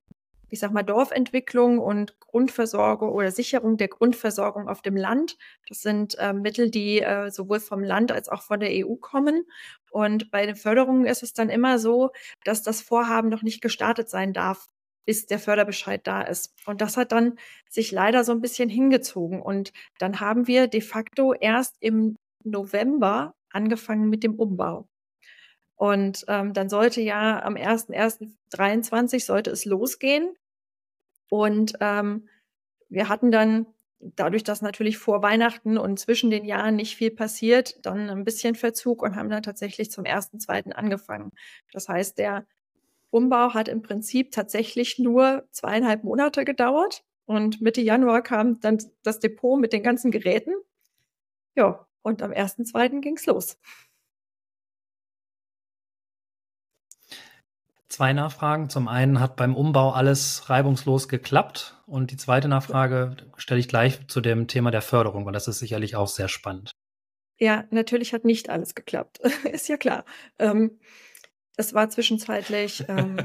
ich sag mal, Dorfentwicklung und Grundversorgung oder Sicherung der Grundversorgung auf dem Land. Das sind äh, Mittel, die äh, sowohl vom Land als auch von der EU kommen. Und bei den Förderungen ist es dann immer so, dass das Vorhaben noch nicht gestartet sein darf, bis der Förderbescheid da ist. Und das hat dann sich leider so ein bisschen hingezogen. Und dann haben wir de facto erst im November angefangen mit dem Umbau. Und ähm, dann sollte ja am 1.1.23 sollte es losgehen. Und ähm, wir hatten dann, dadurch, dass natürlich vor Weihnachten und zwischen den Jahren nicht viel passiert, dann ein bisschen Verzug und haben dann tatsächlich zum 1.2. angefangen. Das heißt, der Umbau hat im Prinzip tatsächlich nur zweieinhalb Monate gedauert. Und Mitte Januar kam dann das Depot mit den ganzen Geräten. Ja, und am 1.2. ging es los. Zwei Nachfragen. Zum einen hat beim Umbau alles reibungslos geklappt. Und die zweite Nachfrage stelle ich gleich zu dem Thema der Förderung, weil das ist sicherlich auch sehr spannend. Ja, natürlich hat nicht alles geklappt. (laughs) ist ja klar. Ähm, das war zwischenzeitlich. (laughs) Ähm,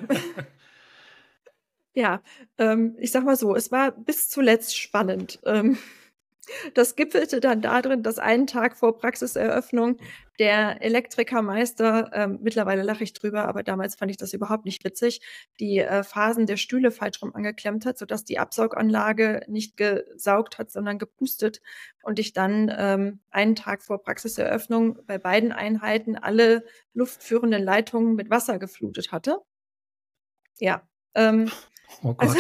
ja, ähm, ich sag mal so, es war bis zuletzt spannend. Ähm, das gipfelte dann darin, dass einen Tag vor Praxiseröffnung der Elektrikermeister, ähm, mittlerweile lache ich drüber, aber damals fand ich das überhaupt nicht witzig, die äh, Phasen der Stühle falsch rum angeklemmt hat, sodass die Absauganlage nicht gesaugt hat, sondern gepustet. Und ich dann ähm, einen Tag vor Praxiseröffnung bei beiden Einheiten alle luftführenden Leitungen mit Wasser geflutet hatte. Ja. Ähm, oh Gott. Also,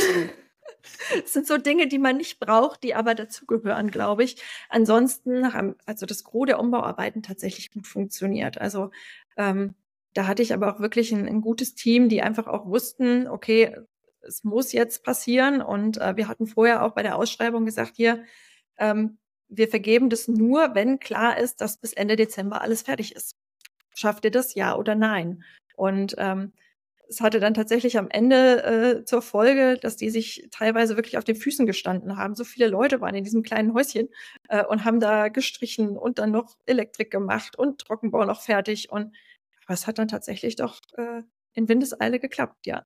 das sind so Dinge, die man nicht braucht, die aber dazugehören, glaube ich. Ansonsten haben also das Gros der Umbauarbeiten tatsächlich gut funktioniert. Also ähm, da hatte ich aber auch wirklich ein, ein, gutes Team, die einfach auch wussten, okay, es muss jetzt passieren. Und äh, wir hatten vorher auch bei der Ausschreibung gesagt, hier, ähm, wir vergeben das nur, wenn klar ist, dass bis Ende Dezember alles fertig ist. Schafft ihr das, ja oder nein? Und ähm, es hatte dann tatsächlich am Ende äh, zur Folge, dass die sich teilweise wirklich auf den Füßen gestanden haben. So viele Leute waren in diesem kleinen Häuschen äh, und haben da gestrichen und dann noch Elektrik gemacht und Trockenbau noch fertig. Und was hat dann tatsächlich doch äh, in Windeseile geklappt, ja.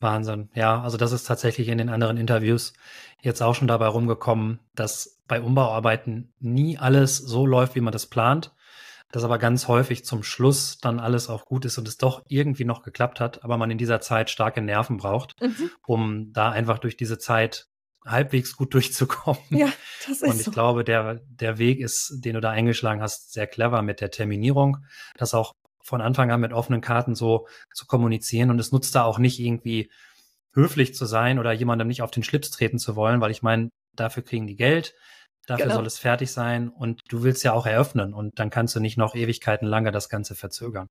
Wahnsinn. Ja, also das ist tatsächlich in den anderen Interviews jetzt auch schon dabei rumgekommen, dass bei Umbauarbeiten nie alles so läuft, wie man das plant dass aber ganz häufig zum Schluss dann alles auch gut ist und es doch irgendwie noch geklappt hat, aber man in dieser Zeit starke Nerven braucht, mhm. um da einfach durch diese Zeit halbwegs gut durchzukommen. Ja, das ist Und ich so. glaube, der, der Weg ist, den du da eingeschlagen hast, sehr clever mit der Terminierung, das auch von Anfang an mit offenen Karten so zu kommunizieren. Und es nutzt da auch nicht irgendwie höflich zu sein oder jemandem nicht auf den Schlips treten zu wollen, weil ich meine, dafür kriegen die Geld. Dafür genau. soll es fertig sein und du willst ja auch eröffnen und dann kannst du nicht noch Ewigkeiten lange das Ganze verzögern.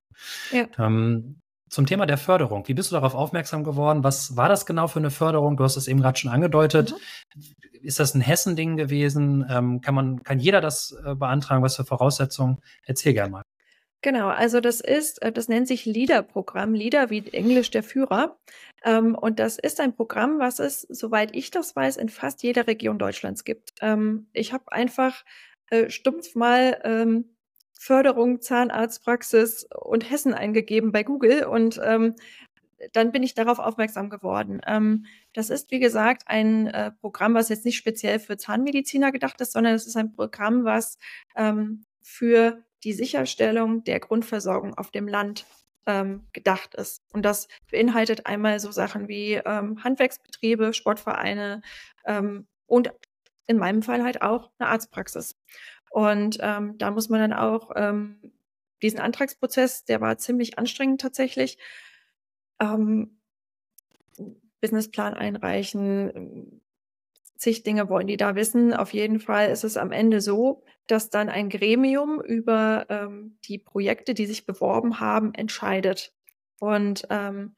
Ja. Ähm, zum Thema der Förderung. Wie bist du darauf aufmerksam geworden? Was war das genau für eine Förderung? Du hast es eben gerade schon angedeutet. Mhm. Ist das ein Hessen-Ding gewesen? Ähm, kann man, kann jeder das äh, beantragen? Was für Voraussetzungen? Erzähl gerne mal. Genau, also das ist, äh, das nennt sich LEADER-Programm, LEADER wie Englisch der Führer. Ähm, und das ist ein Programm, was es, soweit ich das weiß, in fast jeder Region Deutschlands gibt. Ähm, ich habe einfach äh, stumpf mal ähm, Förderung Zahnarztpraxis und Hessen eingegeben bei Google und dann bin ich darauf aufmerksam geworden. Ähm, das ist, wie gesagt, ein äh, Programm, was jetzt nicht speziell für Zahnmediziner gedacht ist, sondern es ist ein Programm, was ähm, für die Sicherstellung der Grundversorgung auf dem Land ähm, gedacht ist. Und das beinhaltet einmal so Sachen wie ähm, Handwerksbetriebe, Sportvereine ähm, und in meinem Fall halt auch eine Arztpraxis. Und ähm, da muss man dann auch ähm, diesen Antragsprozess, der war ziemlich anstrengend tatsächlich. Ähm, Businessplan einreichen, zig Dinge wollen die da wissen. Auf jeden Fall ist es am Ende so, dass dann ein Gremium über ähm, die Projekte, die sich beworben haben, entscheidet. Und ähm,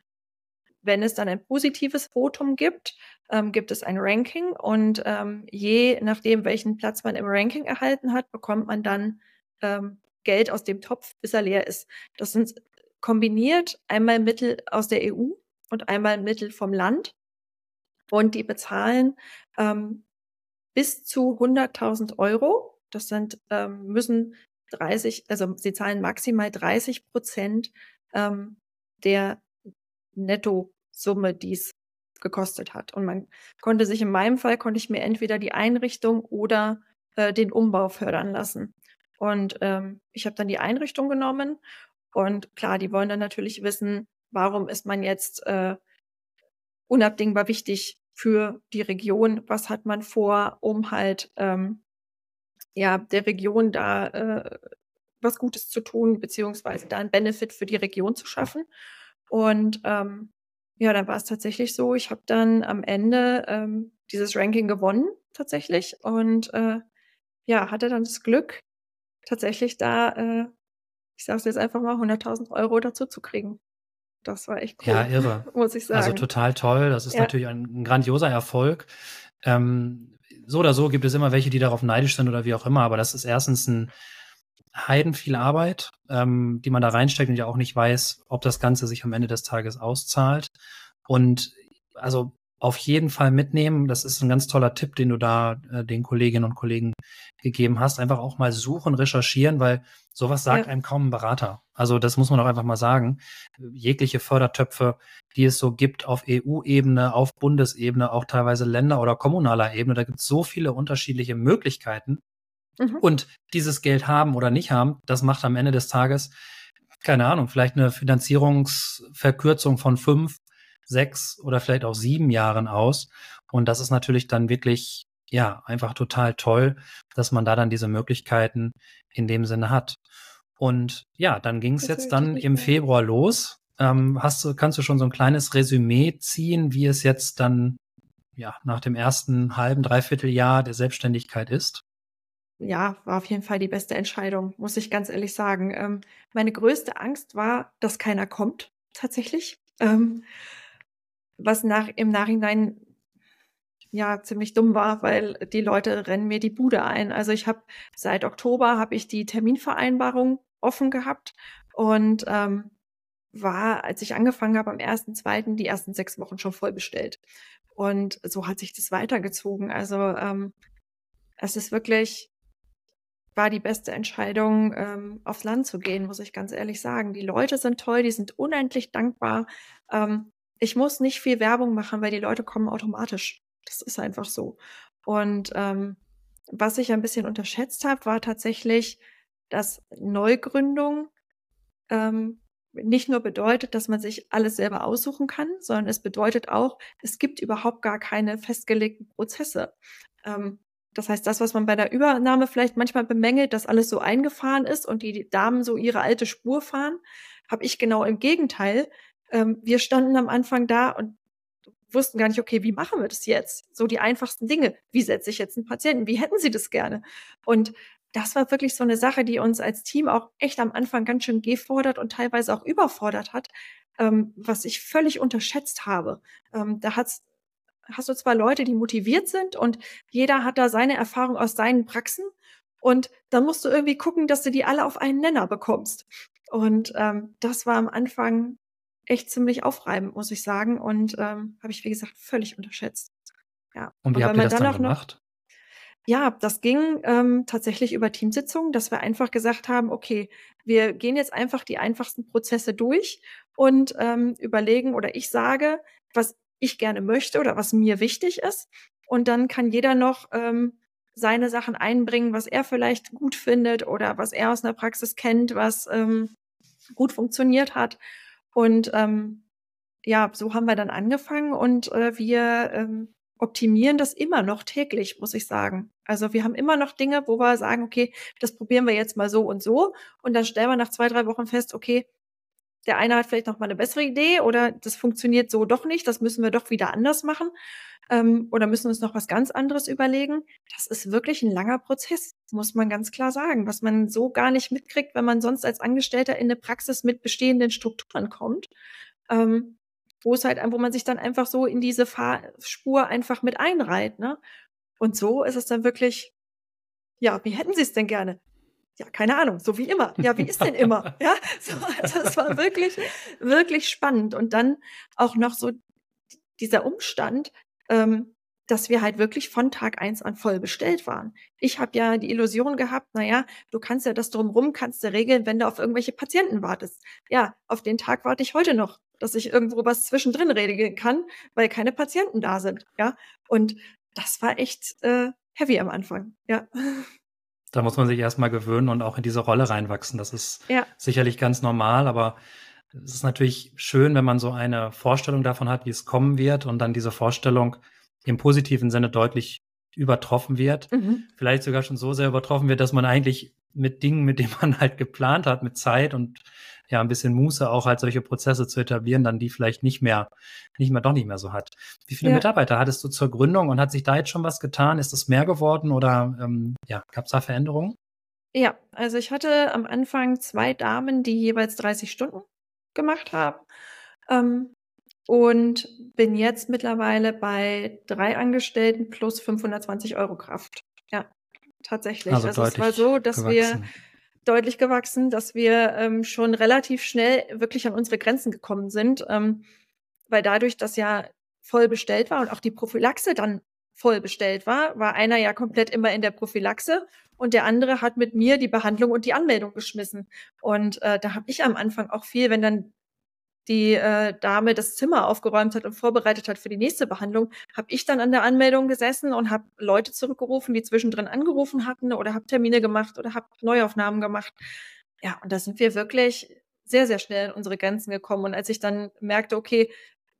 wenn es dann ein positives Votum gibt, ähm, gibt es ein Ranking und ähm, je nachdem, welchen Platz man im Ranking erhalten hat, bekommt man dann ähm, Geld aus dem Topf, bis er leer ist. Das sind kombiniert einmal Mittel aus der EU und einmal Mittel vom Land. Und die bezahlen ähm, bis zu 100.000 Euro. Das sind, ähm, müssen 30, also sie zahlen maximal 30 Prozent ähm, der Nettosumme, die es gekostet hat. Und man konnte sich in meinem Fall, konnte ich mir entweder die Einrichtung oder äh, den Umbau fördern lassen. Und ähm, ich habe dann die Einrichtung genommen. Und klar, die wollen dann natürlich wissen, warum ist man jetzt äh, unabdingbar wichtig für die Region? Was hat man vor, um halt ähm, ja der Region da äh, was Gutes zu tun, beziehungsweise da einen Benefit für die Region zu schaffen? Und ähm, ja, dann war es tatsächlich so, ich habe dann am Ende ähm, dieses Ranking gewonnen, tatsächlich. Und äh, ja, hatte dann das Glück, tatsächlich da, äh, ich sage es jetzt einfach mal, 100.000 Euro dazu zu kriegen. Das war echt cool. Ja, irre. (laughs) Muss ich also sagen. Also total toll. Das ist ja. natürlich ein, ein, grandioser Erfolg. Ähm, so oder so gibt es immer welche, die darauf neidisch sind oder wie auch immer. Aber das ist erstens ein Heiden viel Arbeit, ähm, die man da reinsteckt und ja auch nicht weiß, ob das Ganze sich am Ende des Tages auszahlt. Und also auf jeden Fall mitnehmen. Das ist ein ganz toller Tipp, den du da äh, den Kolleginnen und Kollegen gegeben hast. Einfach auch mal suchen, recherchieren, weil sowas sagt ja. einem kaum ein Berater. Also das muss man auch einfach mal sagen. Jegliche Fördertöpfe, die es so gibt auf EU-Ebene, auf Bundesebene, auch teilweise Länder- oder kommunaler Ebene, da gibt es so viele unterschiedliche Möglichkeiten. Mhm. Und dieses Geld haben oder nicht haben, das macht am Ende des Tages, keine Ahnung, vielleicht eine Finanzierungsverkürzung von fünf sechs oder vielleicht auch sieben Jahren aus. Und das ist natürlich dann wirklich, ja, einfach total toll, dass man da dann diese Möglichkeiten in dem Sinne hat. Und ja, dann ging es jetzt dann im Februar los. Ähm, hast du, kannst du schon so ein kleines Resümee ziehen, wie es jetzt dann ja nach dem ersten halben, dreiviertel Jahr der Selbstständigkeit ist? Ja, war auf jeden Fall die beste Entscheidung, muss ich ganz ehrlich sagen. Ähm, meine größte Angst war, dass keiner kommt, tatsächlich. Ähm, was nach, im Nachhinein ja ziemlich dumm war, weil die Leute rennen mir die Bude ein. Also ich habe seit Oktober habe ich die Terminvereinbarung offen gehabt und ähm, war, als ich angefangen habe am ersten, zweiten, die ersten sechs Wochen schon voll bestellt. Und so hat sich das weitergezogen. Also ähm, es ist wirklich, war die beste Entscheidung, ähm, aufs Land zu gehen, muss ich ganz ehrlich sagen. Die Leute sind toll, die sind unendlich dankbar. Ähm, ich muss nicht viel Werbung machen, weil die Leute kommen automatisch. Das ist einfach so. Und ähm, was ich ein bisschen unterschätzt habe, war tatsächlich, dass Neugründung ähm, nicht nur bedeutet, dass man sich alles selber aussuchen kann, sondern es bedeutet auch, es gibt überhaupt gar keine festgelegten Prozesse. Ähm, das heißt, das, was man bei der Übernahme vielleicht manchmal bemängelt, dass alles so eingefahren ist und die Damen so ihre alte Spur fahren, habe ich genau im Gegenteil ähm, wir standen am Anfang da und wussten gar nicht, okay, wie machen wir das jetzt? So die einfachsten Dinge. Wie setze ich jetzt einen Patienten? Wie hätten Sie das gerne? Und das war wirklich so eine Sache, die uns als Team auch echt am Anfang ganz schön gefordert und teilweise auch überfordert hat, ähm, was ich völlig unterschätzt habe. Ähm, da hat's, hast du zwar Leute, die motiviert sind und jeder hat da seine Erfahrung aus seinen Praxen und dann musst du irgendwie gucken, dass du die alle auf einen Nenner bekommst. Und ähm, das war am Anfang echt ziemlich aufreibend, muss ich sagen. Und ähm, habe ich, wie gesagt, völlig unterschätzt. Ja. Und wie und habt ihr das dann, dann gemacht? Noch, ja, das ging ähm, tatsächlich über Teamsitzungen, dass wir einfach gesagt haben, okay, wir gehen jetzt einfach die einfachsten Prozesse durch und ähm, überlegen oder ich sage, was ich gerne möchte oder was mir wichtig ist. Und dann kann jeder noch ähm, seine Sachen einbringen, was er vielleicht gut findet oder was er aus einer Praxis kennt, was ähm, gut funktioniert hat. Und ähm, ja, so haben wir dann angefangen und äh, wir ähm, optimieren das immer noch täglich, muss ich sagen. Also wir haben immer noch Dinge, wo wir sagen, okay, das probieren wir jetzt mal so und so. Und dann stellen wir nach zwei, drei Wochen fest, okay, der eine hat vielleicht noch mal eine bessere Idee oder das funktioniert so doch nicht, das müssen wir doch wieder anders machen ähm, oder müssen uns noch was ganz anderes überlegen. Das ist wirklich ein langer Prozess, muss man ganz klar sagen, was man so gar nicht mitkriegt, wenn man sonst als Angestellter in eine Praxis mit bestehenden Strukturen kommt. Ähm, wo es halt, wo man sich dann einfach so in diese Fahrspur einfach mit einreiht, ne? Und so ist es dann wirklich, ja, wie hätten Sie es denn gerne? Ja, keine Ahnung, so wie immer. Ja, wie ist denn immer? (laughs) Ja, so, also es war wirklich, wirklich spannend. Und dann auch noch so dieser Umstand, ähm, dass wir halt wirklich von Tag eins an voll bestellt waren. Ich habe ja die Illusion gehabt, naja, du kannst ja das drumrum, kannst du regeln, wenn du auf irgendwelche Patienten wartest. Ja, auf den Tag warte ich heute noch, dass ich irgendwo was zwischendrin regeln kann, weil keine Patienten da sind. Ja, und das war echt äh, heavy am Anfang. Ja. Da muss man sich erstmal gewöhnen und auch in diese Rolle reinwachsen. Das ist ja. sicherlich ganz normal, aber es ist natürlich schön, wenn man so eine Vorstellung davon hat, wie es kommen wird und dann diese Vorstellung im positiven Sinne deutlich übertroffen wird. Mhm. Vielleicht sogar schon so sehr übertroffen wird, dass man eigentlich mit Dingen, mit denen man halt geplant hat, mit Zeit und ja, ein bisschen Muße auch halt solche Prozesse zu etablieren, dann die vielleicht nicht mehr, nicht mehr, doch nicht mehr so hat. Wie viele ja. Mitarbeiter hattest du zur Gründung und hat sich da jetzt schon was getan? Ist es mehr geworden oder ähm, ja, gab es da Veränderungen? Ja, also ich hatte am Anfang zwei Damen, die jeweils 30 Stunden gemacht haben. Ähm, und bin jetzt mittlerweile bei drei Angestellten plus 520 Euro Kraft. Ja, tatsächlich. Also, also es war so, dass gewachsen. wir deutlich gewachsen, dass wir ähm, schon relativ schnell wirklich an unsere Grenzen gekommen sind, ähm, weil dadurch, dass ja voll bestellt war und auch die Prophylaxe dann voll bestellt war, war einer ja komplett immer in der Prophylaxe und der andere hat mit mir die Behandlung und die Anmeldung geschmissen. Und äh, da habe ich am Anfang auch viel, wenn dann die äh, Dame das Zimmer aufgeräumt hat und vorbereitet hat für die nächste Behandlung, habe ich dann an der Anmeldung gesessen und habe Leute zurückgerufen, die zwischendrin angerufen hatten oder habe Termine gemacht oder habe Neuaufnahmen gemacht. Ja, und da sind wir wirklich sehr, sehr schnell in unsere Grenzen gekommen. Und als ich dann merkte, okay,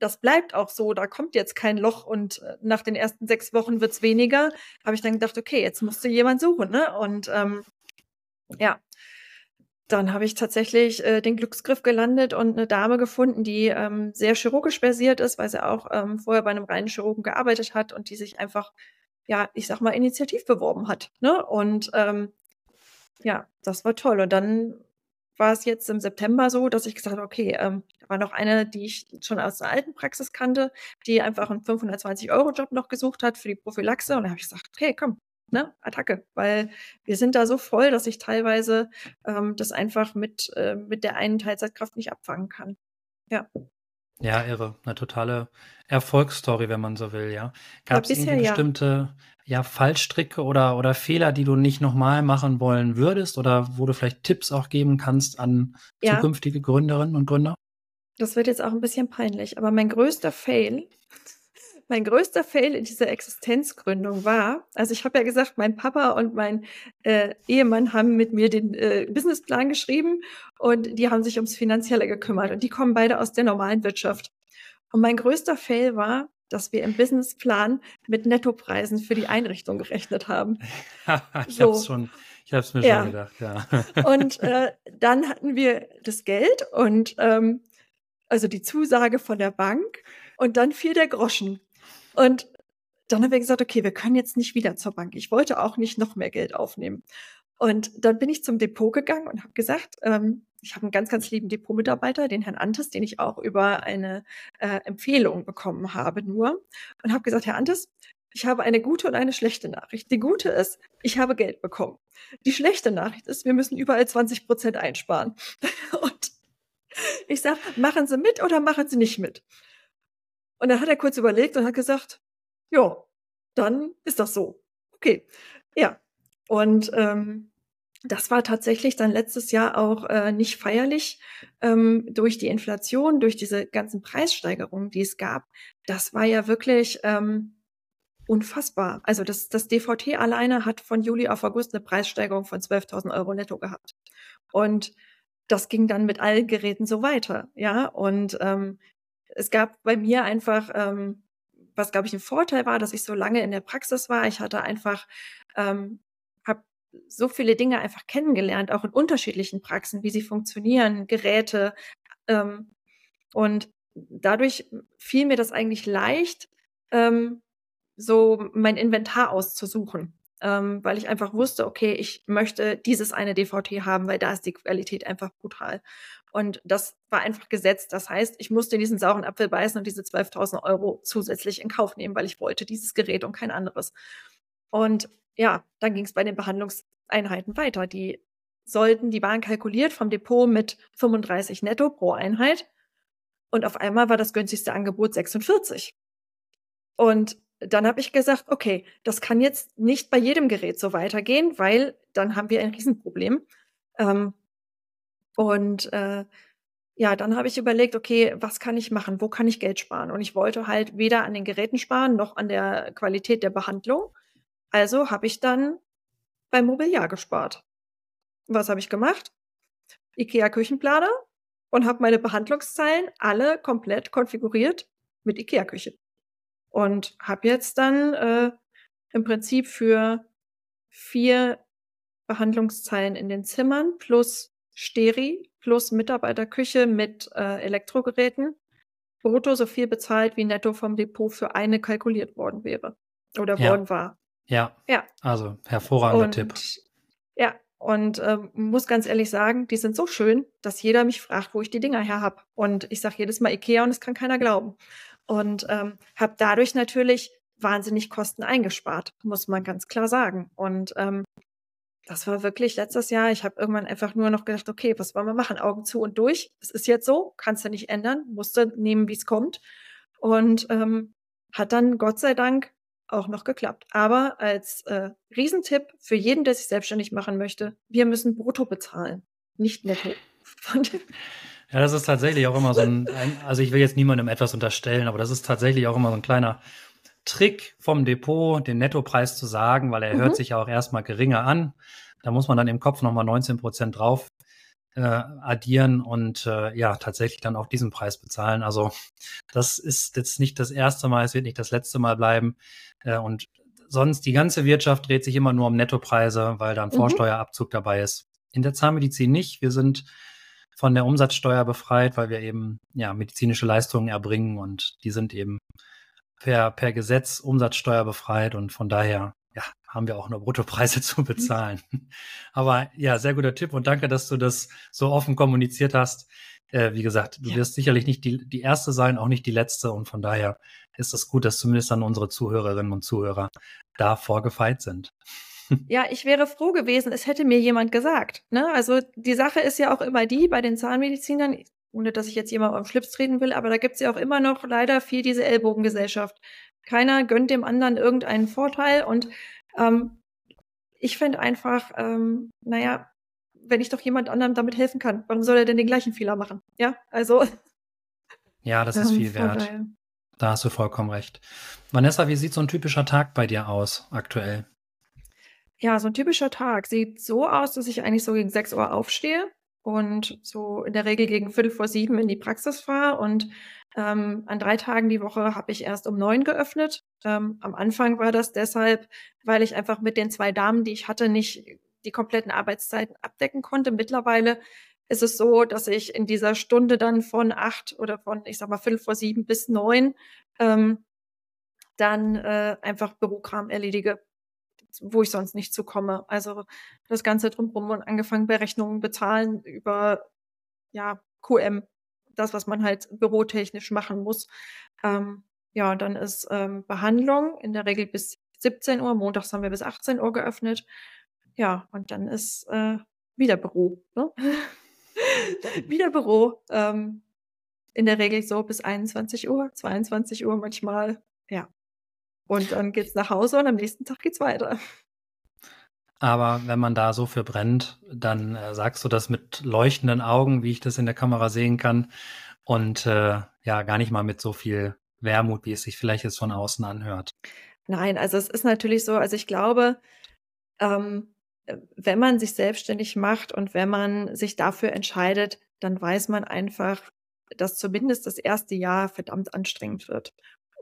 das bleibt auch so, da kommt jetzt kein Loch und äh, nach den ersten sechs Wochen wird's weniger, habe ich dann gedacht, okay, jetzt musst du jemand suchen, ne? Und ähm, ja, dann habe ich tatsächlich äh, den Glücksgriff gelandet und eine Dame gefunden, die ähm, sehr chirurgisch versiert ist, weil sie auch ähm, vorher bei einem reinen Chirurgen gearbeitet hat und die sich einfach, ja, ich sag mal, initiativ beworben hat. Ne? Und ähm, ja, das war toll. Und dann war es jetzt im September so, dass ich gesagt habe, okay, ähm, da war noch eine, die ich schon aus der alten Praxis kannte, die einfach einen 520-Euro-Job noch gesucht hat für die Prophylaxe. Und da habe ich gesagt, okay, komm, ne, Attacke, weil wir sind da so voll, dass ich teilweise ähm, das einfach mit, äh, mit der einen Teilzeitkraft nicht abfangen kann. Ja. Ja, irre. Eine totale Erfolgsstory, wenn man so will, ja. Gab es irgendwie bestimmte ja. ja. Fallstricke oder, oder Fehler, die du nicht nochmal machen wollen würdest oder wo du vielleicht Tipps auch geben kannst an ja. zukünftige Gründerinnen und Gründer? Das wird jetzt auch ein bisschen peinlich, aber mein größter Fail mein größter Fail in dieser Existenzgründung war, also ich habe ja gesagt, mein Papa und mein äh, Ehemann haben mit mir den äh, Businessplan geschrieben und die haben sich ums Finanzielle gekümmert und die kommen beide aus der normalen Wirtschaft. Und mein größter Fail war, dass wir im Businessplan mit Nettopreisen für die Einrichtung gerechnet haben. (laughs) ich so. hab's schon, ich habe es mir ja. schon gedacht, ja. und äh, dann hatten wir das Geld und ähm, also die Zusage von der Bank und dann fiel der Groschen. Und dann haben wir gesagt, okay, wir können jetzt nicht wieder zur Bank. Ich wollte auch nicht noch mehr Geld aufnehmen. Und dann bin ich zum Depot gegangen und habe gesagt, ähm, ich habe einen ganz, ganz lieben Depotmitarbeiter, den Herrn Antes, den ich auch über eine äh, Empfehlung bekommen habe nur. Und habe gesagt, Herr Antes, ich habe eine gute und eine schlechte Nachricht. Die gute ist, ich habe Geld bekommen. Die schlechte Nachricht ist, wir müssen überall 20 Prozent einsparen. (laughs) Und ich sage, machen Sie mit oder machen Sie nicht mit? Und dann hat er kurz überlegt und hat gesagt, ja, dann ist das so. Okay, ja. Und ähm, das war tatsächlich dann letztes Jahr auch äh, nicht feierlich ähm, durch die Inflation, durch diese ganzen Preissteigerungen, die es gab. Das war ja wirklich ähm, unfassbar. Also das, das DVT alleine hat von Juli auf August eine Preissteigerung von 12.000 Euro netto gehabt. Und das ging dann mit allen Geräten so weiter. Ja, und ähm, es gab bei mir einfach, ähm, was glaube ich ein Vorteil war, dass ich so lange in der Praxis war. Ich hatte einfach ähm, so viele Dinge einfach kennengelernt, auch in unterschiedlichen Praxen, wie sie funktionieren, Geräte. Ähm, und dadurch fiel mir das eigentlich leicht, ähm, so mein Inventar auszusuchen, ähm, weil ich einfach wusste, okay, ich möchte dieses eine DVT haben, weil da ist die Qualität einfach brutal. Und das war einfach gesetzt. Das heißt, ich musste in diesen sauren Apfel beißen und diese 12.000 Euro zusätzlich in Kauf nehmen, weil ich wollte dieses Gerät und kein anderes. Und ja, dann ging es bei den Behandlungseinheiten weiter. Die sollten, die waren kalkuliert vom Depot mit 35 netto pro Einheit. Und auf einmal war das günstigste Angebot 46. Und dann habe ich gesagt, okay, das kann jetzt nicht bei jedem Gerät so weitergehen, weil dann haben wir ein Riesenproblem. Ähm, und äh, ja, dann habe ich überlegt, okay, was kann ich machen? Wo kann ich Geld sparen? Und ich wollte halt weder an den Geräten sparen noch an der Qualität der Behandlung. Also habe ich dann beim Mobiliar gespart. Was habe ich gemacht? IKEA Küchenplaner und habe meine Behandlungszeilen alle komplett konfiguriert mit IKEA Küche. Und habe jetzt dann äh, im Prinzip für vier Behandlungszeilen in den Zimmern plus Steri plus Mitarbeiterküche mit äh, Elektrogeräten brutto so viel bezahlt, wie netto vom Depot für eine kalkuliert worden wäre oder ja. worden war. Ja. Ja. Also hervorragender und, Tipp. Ja, und ähm, muss ganz ehrlich sagen, die sind so schön, dass jeder mich fragt, wo ich die Dinger her habe. Und ich sage jedes Mal Ikea und es kann keiner glauben. Und ähm, habe dadurch natürlich wahnsinnig Kosten eingespart, muss man ganz klar sagen. Und ähm, das war wirklich letztes Jahr. Ich habe irgendwann einfach nur noch gedacht, okay, was wollen wir machen? Augen zu und durch. Es ist jetzt so, kannst du nicht ändern, musste nehmen, wie es kommt. Und ähm, hat dann Gott sei Dank auch noch geklappt. Aber als äh, Riesentipp für jeden, der sich selbstständig machen möchte, wir müssen brutto bezahlen, nicht netto. ja, das ist tatsächlich auch immer so ein, ein, also ich will jetzt niemandem etwas unterstellen, aber das ist tatsächlich auch immer so ein kleiner Trick vom Depot, den Nettopreis zu sagen, weil er mhm. hört sich ja auch erstmal geringer an. Da muss man dann im Kopf nochmal 19 Prozent drauf äh, addieren und äh, ja, tatsächlich dann auch diesen Preis bezahlen. Also das ist jetzt nicht das erste Mal, es wird nicht das letzte Mal bleiben. Äh, und sonst die ganze Wirtschaft dreht sich immer nur um Nettopreise, weil da ein mhm. Vorsteuerabzug dabei ist. In der Zahnmedizin nicht. Wir sind von der Umsatzsteuer befreit, weil wir eben ja medizinische Leistungen erbringen und die sind eben per, per Gesetz Umsatzsteuer befreit und von daher ja, haben wir auch nur Bruttopreise (laughs) zu bezahlen. Aber ja, sehr guter Tipp und danke, dass du das so offen kommuniziert hast. Äh, wie gesagt, du ja. wirst sicherlich nicht die, die erste sein, auch nicht die letzte und von daher ist es gut, dass zumindest dann unsere Zuhörerinnen und Zuhörer da vorgefeit sind. (laughs) Ja, ich wäre froh gewesen, es hätte mir jemand gesagt. Ne? Also die Sache ist ja auch immer die bei den Zahnmedizinern, ohne dass ich jetzt jemand am Schlips treten will, aber da gibt es ja auch immer noch leider viel diese Ellbogengesellschaft. Keiner gönnt dem anderen irgendeinen Vorteil und ähm, ich finde einfach, ähm, naja, wenn ich doch jemand anderem damit helfen kann, warum soll er denn den gleichen Fehler machen? Ja, also. (laughs) Ja, das ist viel wert. Da hast du vollkommen recht. Vanessa, wie sieht so ein typischer Tag bei dir aus aktuell? Ja, so ein typischer Tag sieht so aus, dass ich eigentlich so gegen 6 Uhr aufstehe und so in der Regel gegen Viertel vor sieben in die Praxis fahre und ähm, an drei Tagen die Woche habe ich erst um neun geöffnet. Ähm, am Anfang war das deshalb, weil ich einfach mit den zwei Damen, die ich hatte, nicht die kompletten Arbeitszeiten abdecken konnte. Mittlerweile ist es so, dass ich in dieser Stunde dann von acht oder von, ich sag mal, viertel vor sieben bis neun ähm, dann äh, einfach Bürokram erledige, wo ich sonst nicht zukomme. Also das Ganze drumherum und angefangen bei Rechnungen bezahlen über ja, QM, das, was man halt bürotechnisch machen muss. Ähm, ja, dann ist ähm, Behandlung in der Regel bis 17 Uhr. Montags haben wir bis 18 Uhr geöffnet. Ja, und dann ist äh, wieder Büro. Ne? (laughs) wieder Büro. Ähm, in der Regel so bis 21 Uhr, 22 Uhr manchmal. Ja. Und dann geht's nach Hause und am nächsten Tag geht's weiter. Aber wenn man da so für brennt, dann äh, sagst du das mit leuchtenden Augen, wie ich das in der Kamera sehen kann. Und äh, ja, gar nicht mal mit so viel Wermut, wie es sich vielleicht jetzt von außen anhört. Nein, also es ist natürlich so, also ich glaube, ähm, wenn man sich selbstständig macht und wenn man sich dafür entscheidet, dann weiß man einfach, dass zumindest das erste Jahr verdammt anstrengend wird.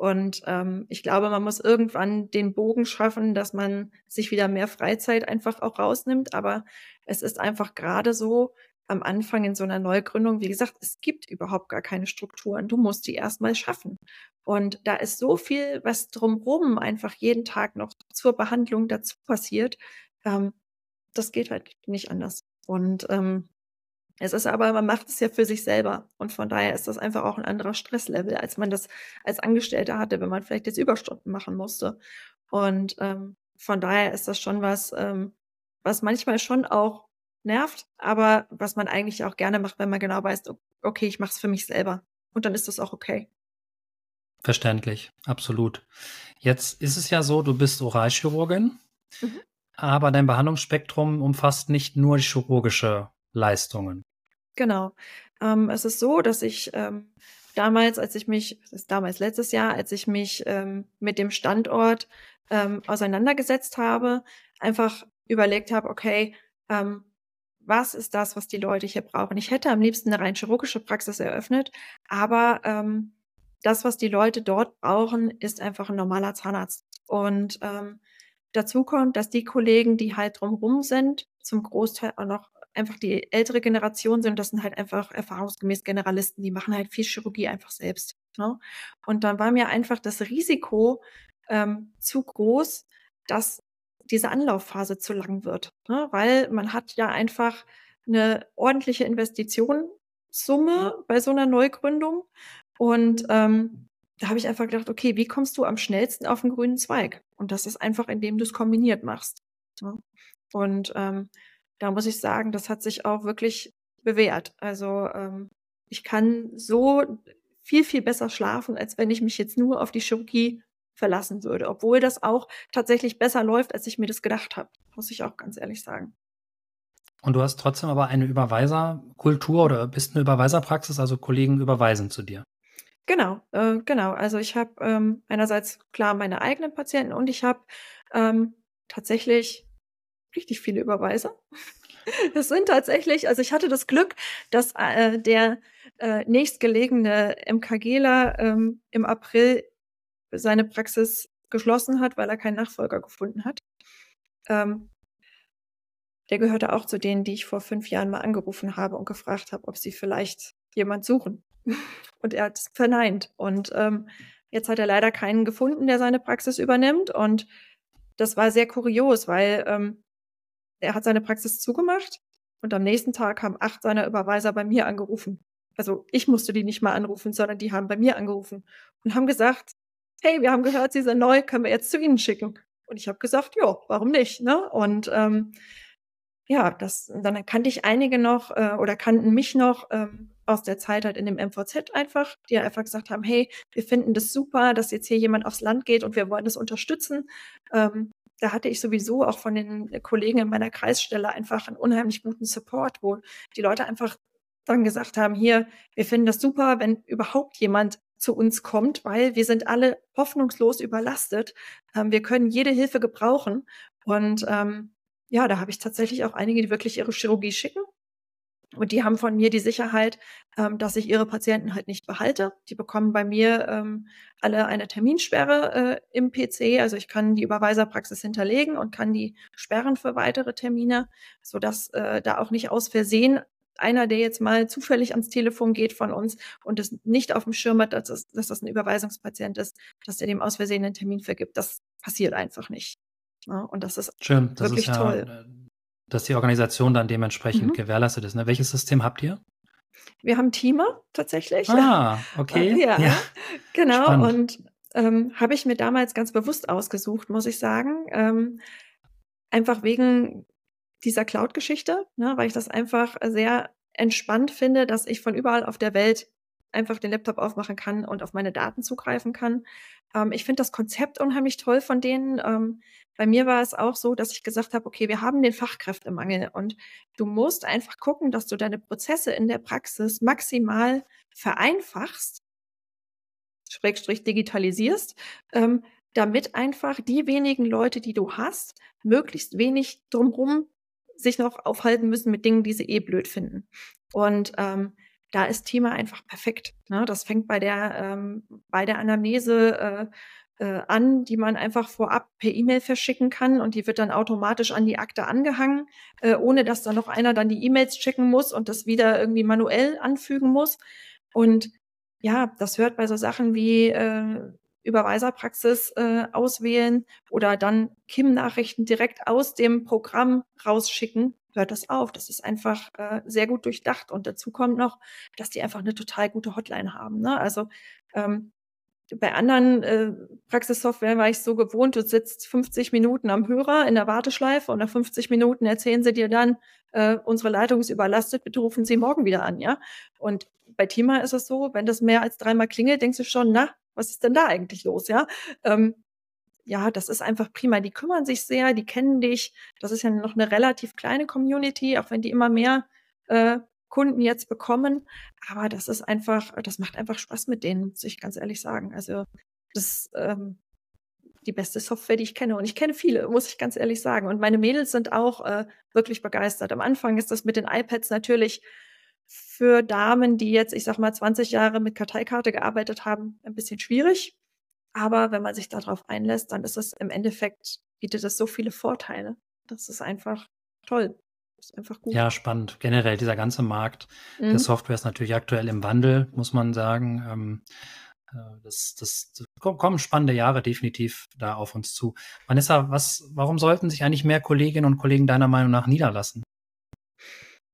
Und ähm, ich glaube, man muss irgendwann den Bogen schaffen, dass man sich wieder mehr Freizeit einfach auch rausnimmt. Aber es ist einfach gerade so am Anfang in so einer Neugründung, wie gesagt, es gibt überhaupt gar keine Strukturen. Du musst die erstmal schaffen. Und da ist so viel, was drumherum einfach jeden Tag noch zur Behandlung dazu passiert. Ähm, das geht halt nicht anders. Und ähm, es ist aber, man macht es ja für sich selber. Und von daher ist das einfach auch ein anderer Stresslevel, als man das als Angestellter hatte, wenn man vielleicht jetzt Überstunden machen musste. Und ähm, von daher ist das schon was, ähm, was manchmal schon auch nervt, aber was man eigentlich auch gerne macht, wenn man genau weiß, okay, ich mache es für mich selber. Und dann ist das auch okay. Verständlich, absolut. Jetzt ist es ja so, du bist Oralchirurgin, mhm. aber dein Behandlungsspektrum umfasst nicht nur die chirurgische Leistungen. Genau. Ähm, es ist so, dass ich ähm, damals, als ich mich, das ist damals letztes Jahr, als ich mich ähm, mit dem Standort ähm, auseinandergesetzt habe, einfach überlegt habe, okay, ähm, was ist das, was die Leute hier brauchen? Ich hätte am liebsten eine rein chirurgische Praxis eröffnet, aber ähm, das, was die Leute dort brauchen, ist einfach ein normaler Zahnarzt. Und ähm, dazu kommt, dass die Kollegen, die halt drumherum sind, zum Großteil auch noch einfach die ältere Generation sind. Das sind halt einfach erfahrungsgemäß Generalisten, die machen halt viel Chirurgie einfach selbst. Ne? Und dann war mir einfach das Risiko ähm, zu groß, dass diese Anlaufphase zu lang wird. Ne? Weil man hat ja einfach eine ordentliche Investitionssumme bei so einer Neugründung. Und ähm, da habe ich einfach gedacht, okay, wie kommst du am schnellsten auf den grünen Zweig? Und das ist einfach, indem du es kombiniert machst. Ne? Und ähm, da muss ich sagen, das hat sich auch wirklich bewährt. Also ähm, ich kann so viel, viel besser schlafen, als wenn ich mich jetzt nur auf die Chirurgie verlassen würde. Obwohl das auch tatsächlich besser läuft, als ich mir das gedacht habe, muss ich auch ganz ehrlich sagen. Und du hast trotzdem aber eine Überweiserkultur oder bist eine Überweiserpraxis, also Kollegen überweisen zu dir. Genau, äh, genau. Also ich habe ähm, einerseits klar meine eigenen Patienten und ich habe ähm, tatsächlich richtig viele Überweiser. (laughs) Es sind tatsächlich, also ich hatte das Glück, dass äh, der äh, nächstgelegene MKGler ähm, im April seine Praxis geschlossen hat, weil er keinen Nachfolger gefunden hat. Ähm, der gehörte auch zu denen, die ich vor fünf Jahren mal angerufen habe und gefragt habe, ob sie vielleicht jemand suchen. (laughs) Und er hat es verneint. Und ähm, jetzt hat er leider keinen gefunden, der seine Praxis übernimmt. Und das war sehr kurios, weil ähm, er hat seine Praxis zugemacht und am nächsten Tag haben acht seiner Überweiser bei mir angerufen. Also ich musste die nicht mal anrufen, sondern die haben bei mir angerufen und haben gesagt, hey, wir haben gehört, Sie sind neu, können wir jetzt zu Ihnen schicken? Und ich habe gesagt, ja, warum nicht? Ne? Und ähm, ja, das, dann kannte ich einige noch äh, oder kannten mich noch ähm, aus der Zeit halt in dem MVZ einfach, die einfach gesagt haben, hey, wir finden das super, dass jetzt hier jemand aufs Land geht und wir wollen das unterstützen. Ähm, da hatte ich sowieso auch von den Kollegen in meiner Kreisstelle einfach einen unheimlich guten Support, wo die Leute einfach dann gesagt haben, hier, wir finden das super, wenn überhaupt jemand zu uns kommt, weil wir sind alle hoffnungslos überlastet. Ähm, wir können jede Hilfe gebrauchen. Und ähm, ja, da habe ich tatsächlich auch einige, die wirklich ihre Chirurgie schicken und die haben von mir die Sicherheit, ähm, dass ich ihre Patienten halt nicht behalte. Die bekommen bei mir ähm, alle eine Terminsperre äh, im PC. Also ich kann die Überweiserpraxis hinterlegen und kann die sperren für weitere Termine, sodass äh, da auch nicht aus Versehen einer, der jetzt mal zufällig ans Telefon geht von uns und es nicht auf dem Schirm hat, dass, das, dass das ein Überweisungspatient ist, dass er dem aus Versehen einen Termin vergibt. Das passiert einfach nicht. Ja, und das ist Schön, das wirklich ist ja, toll. Dass die Organisation dann dementsprechend mhm. gewährleistet ist. Ne? Welches System habt ihr? Wir haben Teamer tatsächlich. Ah, (laughs) okay. Ja, ja. genau. Spannend. Und ähm, habe ich mir damals ganz bewusst ausgesucht, muss ich sagen. Ähm, einfach wegen dieser Cloud-Geschichte, ne, weil ich das einfach sehr entspannt finde, dass ich von überall auf der Welt einfach den Laptop aufmachen kann und auf meine Daten zugreifen kann. Ähm, ich finde das Konzept unheimlich toll von denen. Ähm, bei mir war es auch so, dass ich gesagt habe, okay, wir haben den Fachkräftemangel und du musst einfach gucken, dass du deine Prozesse in der Praxis maximal vereinfachst, Schrägstrich digitalisierst, ähm, damit einfach die wenigen Leute, die du hast, möglichst wenig drumherum sich noch aufhalten müssen mit Dingen, die sie eh blöd finden. Und ähm, da ist Thema einfach perfekt. Ne? Das fängt bei der, ähm, bei der Anamnese äh, äh, an, die man einfach vorab per E-Mail verschicken kann und die wird dann automatisch an die Akte angehangen, äh, ohne dass da noch einer dann die E-Mails checken muss und das wieder irgendwie manuell anfügen muss. Und ja, das hört bei so Sachen wie äh, Überweiserpraxis äh, auswählen oder dann KIM-Nachrichten direkt aus dem Programm rausschicken, hört das auf. Das ist einfach äh, sehr gut durchdacht. Und dazu kommt noch, dass die einfach eine total gute Hotline haben. Ne? Also ähm, bei anderen äh, Praxissoftware war ich so gewohnt, du sitzt 50 Minuten am Hörer in der Warteschleife und nach 50 Minuten erzählen sie dir dann, äh, unsere Leitung ist überlastet, bitte rufen Sie morgen wieder an, ja. Und bei Thema ist es so, wenn das mehr als dreimal klingelt, denkst du schon, na, was ist denn da eigentlich los, ja? Ähm, ja, das ist einfach prima. Die kümmern sich sehr, die kennen dich. Das ist ja noch eine relativ kleine Community, auch wenn die immer mehr äh, Kunden jetzt bekommen. Aber das ist einfach, das macht einfach Spaß mit denen, muss ich ganz ehrlich sagen. Also das ist ähm, die beste Software, die ich kenne. Und ich kenne viele, muss ich ganz ehrlich sagen. Und meine Mädels sind auch äh, wirklich begeistert. Am Anfang ist das mit den iPads natürlich für Damen, die jetzt, ich sag mal, 20 Jahre mit Karteikarte gearbeitet haben, ein bisschen schwierig. Aber wenn man sich darauf einlässt, dann ist es im Endeffekt, bietet es so viele Vorteile. Das ist einfach toll. Das ist einfach gut. Ja, spannend. Generell dieser ganze Markt mhm. der Software ist natürlich aktuell im Wandel, muss man sagen. Ähm, äh, das, das, das, kommen spannende Jahre definitiv da auf uns zu. Vanessa, was, warum sollten sich eigentlich mehr Kolleginnen und Kollegen deiner Meinung nach niederlassen?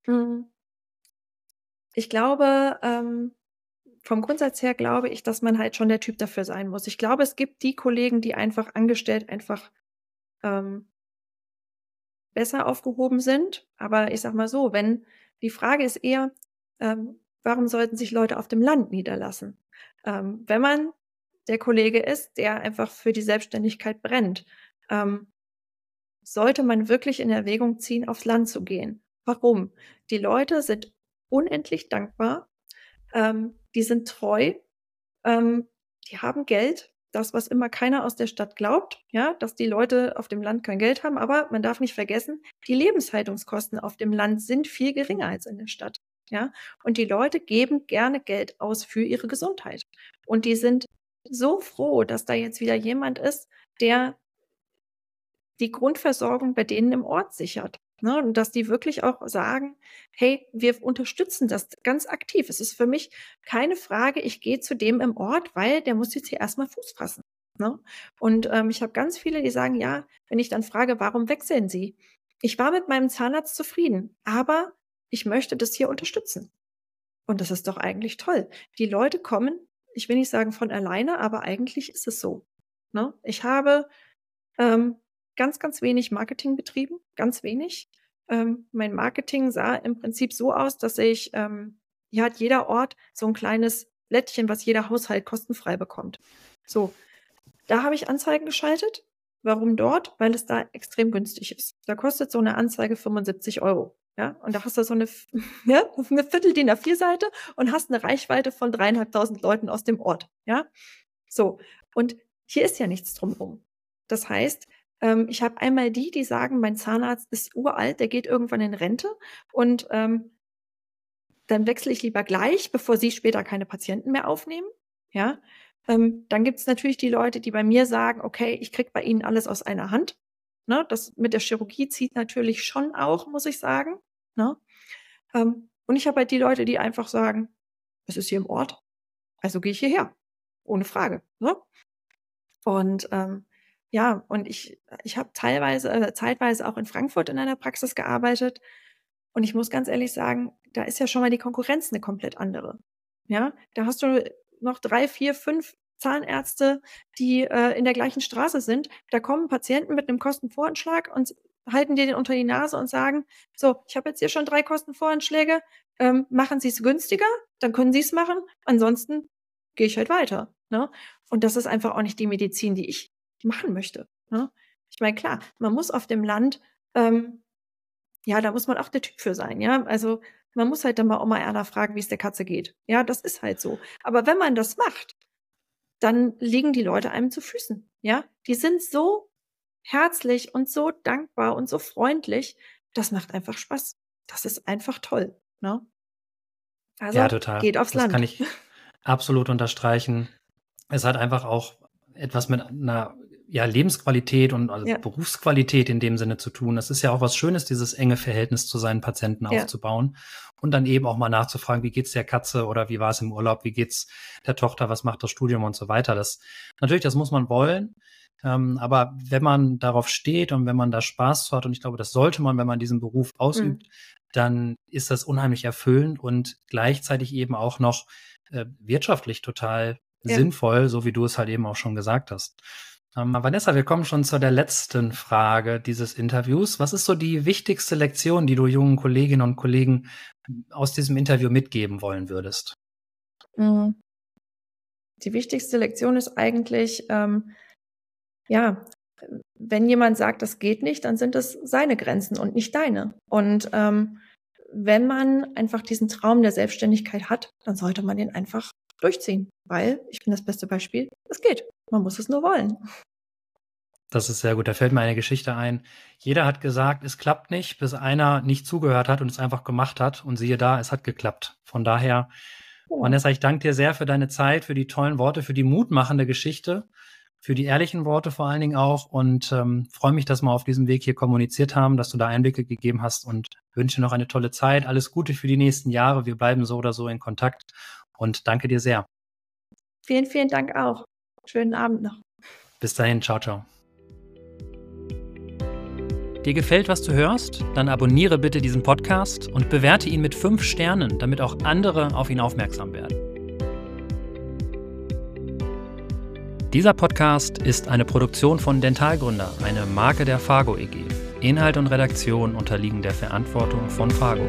Mhm. Ich glaube, ähm, vom Grundsatz her glaube ich, dass man halt schon der Typ dafür sein muss. Ich glaube, es gibt die Kollegen, die einfach angestellt einfach ähm, besser aufgehoben sind. Aber ich sag mal so, wenn die Frage ist eher, ähm, warum sollten sich Leute auf dem Land niederlassen? Ähm, wenn man der Kollege ist, der einfach für die Selbstständigkeit brennt, ähm, sollte man wirklich in Erwägung ziehen, aufs Land zu gehen. Warum? Die Leute sind unendlich dankbar. Ähm, die sind treu. Ähm, die haben Geld. Das, was immer keiner aus der Stadt glaubt, ja, dass die Leute auf dem Land kein Geld haben. Aber man darf nicht vergessen, die Lebenshaltungskosten auf dem Land sind viel geringer als in der Stadt. Ja, und die Leute geben gerne Geld aus für ihre Gesundheit. Und die sind so froh, dass da jetzt wieder jemand ist, der die Grundversorgung bei denen im Ort sichert. Ne, und dass die wirklich auch sagen, hey, wir unterstützen das ganz aktiv. Es ist für mich keine Frage, ich gehe zu dem im Ort, weil der muss jetzt hier erstmal Fuß fassen. Ne? Und ähm, ich habe ganz viele, die sagen, ja, wenn ich dann frage, warum wechseln Sie? Ich war mit meinem Zahnarzt zufrieden, aber ich möchte das hier unterstützen. Und das ist doch eigentlich toll. Die Leute kommen, ich will nicht sagen von alleine, aber eigentlich ist es so. Ne? Ich habe ähm, ganz, ganz wenig Marketing betrieben, ganz wenig. Ähm, mein Marketing sah im Prinzip so aus, dass ich, ähm, hier hat jeder Ort so ein kleines Blättchen, was jeder Haushalt kostenfrei bekommt. So, da habe ich Anzeigen geschaltet. Warum dort? Weil es da extrem günstig ist. Da kostet so eine Anzeige 75 Euro. Ja, und da hast du so eine, (laughs) ja, eine Viertel DIN A4-Seite und hast eine Reichweite von dreieinhalbtausend Leuten aus dem Ort. Ja, so. Und hier ist ja nichts drumherum. Das heißt, ähm, ich habe einmal die, die sagen, mein Zahnarzt ist uralt, der geht irgendwann in Rente und ähm, dann wechsle ich lieber gleich, bevor sie später keine Patienten mehr aufnehmen. Ja, ähm, dann gibt es natürlich die Leute, die bei mir sagen, okay, ich kriege bei Ihnen alles aus einer Hand. Ne, das mit der Chirurgie zieht natürlich schon auch, muss ich sagen. Ne? Ähm, und ich habe halt die Leute, die einfach sagen, es ist hier im Ort, also gehe ich hierher. Ohne Frage. Ne? Und ähm, ja, und ich, ich habe teilweise, äh, zeitweise auch in Frankfurt in einer Praxis gearbeitet. Und ich muss ganz ehrlich sagen, da ist ja schon mal die Konkurrenz eine komplett andere. Ja, da hast du noch drei, vier, fünf Zahnärzte, die äh, in der gleichen Straße sind. Da kommen Patienten mit einem Kostenvoranschlag und halten dir den unter die Nase und sagen, so, ich habe jetzt hier schon drei Kostenvoranschläge, ähm, machen Sie es günstiger, dann können Sie es machen, ansonsten gehe ich halt weiter. Ne? Und das ist einfach auch nicht die Medizin, die ich machen möchte. Ne? Ich meine, klar, man muss auf dem Land, ähm, ja, da muss man auch der Typ für sein, ja. Also man muss halt dann mal Oma Erna fragen, wie es der Katze geht. Ja, das ist halt so. Aber wenn man das macht, dann liegen die Leute einem zu Füßen. Ja, die sind so herzlich und so dankbar und so freundlich. Das macht einfach Spaß. Das ist einfach toll. Ne? Also ja, total. geht aufs das Land. kann ich (laughs) absolut unterstreichen. Es hat einfach auch etwas mit einer ja, Lebensqualität und also ja. Berufsqualität in dem Sinne zu tun. Das ist ja auch was Schönes, dieses enge Verhältnis zu seinen Patienten ja. aufzubauen und dann eben auch mal nachzufragen, wie geht's der Katze oder wie war es im Urlaub, wie geht's der Tochter, was macht das Studium und so weiter. Das natürlich, das muss man wollen. Ähm, aber wenn man darauf steht und wenn man da Spaß hat, und ich glaube, das sollte man, wenn man diesen Beruf ausübt, mhm. dann ist das unheimlich erfüllend und gleichzeitig eben auch noch äh, wirtschaftlich total ja. sinnvoll, so wie du es halt eben auch schon gesagt hast. Ähm, Vanessa, wir kommen schon zu der letzten Frage dieses Interviews. Was ist so die wichtigste Lektion, die du jungen Kolleginnen und Kollegen aus diesem Interview mitgeben wollen würdest? Mhm. Die wichtigste Lektion ist eigentlich, ähm, ja, wenn jemand sagt, das geht nicht, dann sind es seine Grenzen und nicht deine. Und ähm, wenn man einfach diesen Traum der Selbstständigkeit hat, dann sollte man den einfach durchziehen, weil ich bin das beste Beispiel, es geht. Man muss es nur wollen. Das ist sehr gut. Da fällt mir eine Geschichte ein. Jeder hat gesagt, es klappt nicht, bis einer nicht zugehört hat und es einfach gemacht hat. Und siehe da, es hat geklappt. Von daher, ja. Vanessa, ich danke dir sehr für deine Zeit, für die tollen Worte, für die mutmachende Geschichte, für die ehrlichen Worte vor allen Dingen auch. Und ähm, freue mich, dass wir auf diesem Weg hier kommuniziert haben, dass du da Einblicke gegeben hast und wünsche noch eine tolle Zeit. Alles Gute für die nächsten Jahre. Wir bleiben so oder so in Kontakt. Und danke dir sehr. Vielen, vielen Dank auch. Schönen Abend noch. Bis dahin, ciao, ciao. Dir gefällt, was du hörst? Dann abonniere bitte diesen Podcast und bewerte ihn mit fünf Sternen, damit auch andere auf ihn aufmerksam werden. Dieser Podcast ist eine Produktion von Dentalgründer, eine Marke der Fargo EG. Inhalt und Redaktion unterliegen der Verantwortung von Fargo.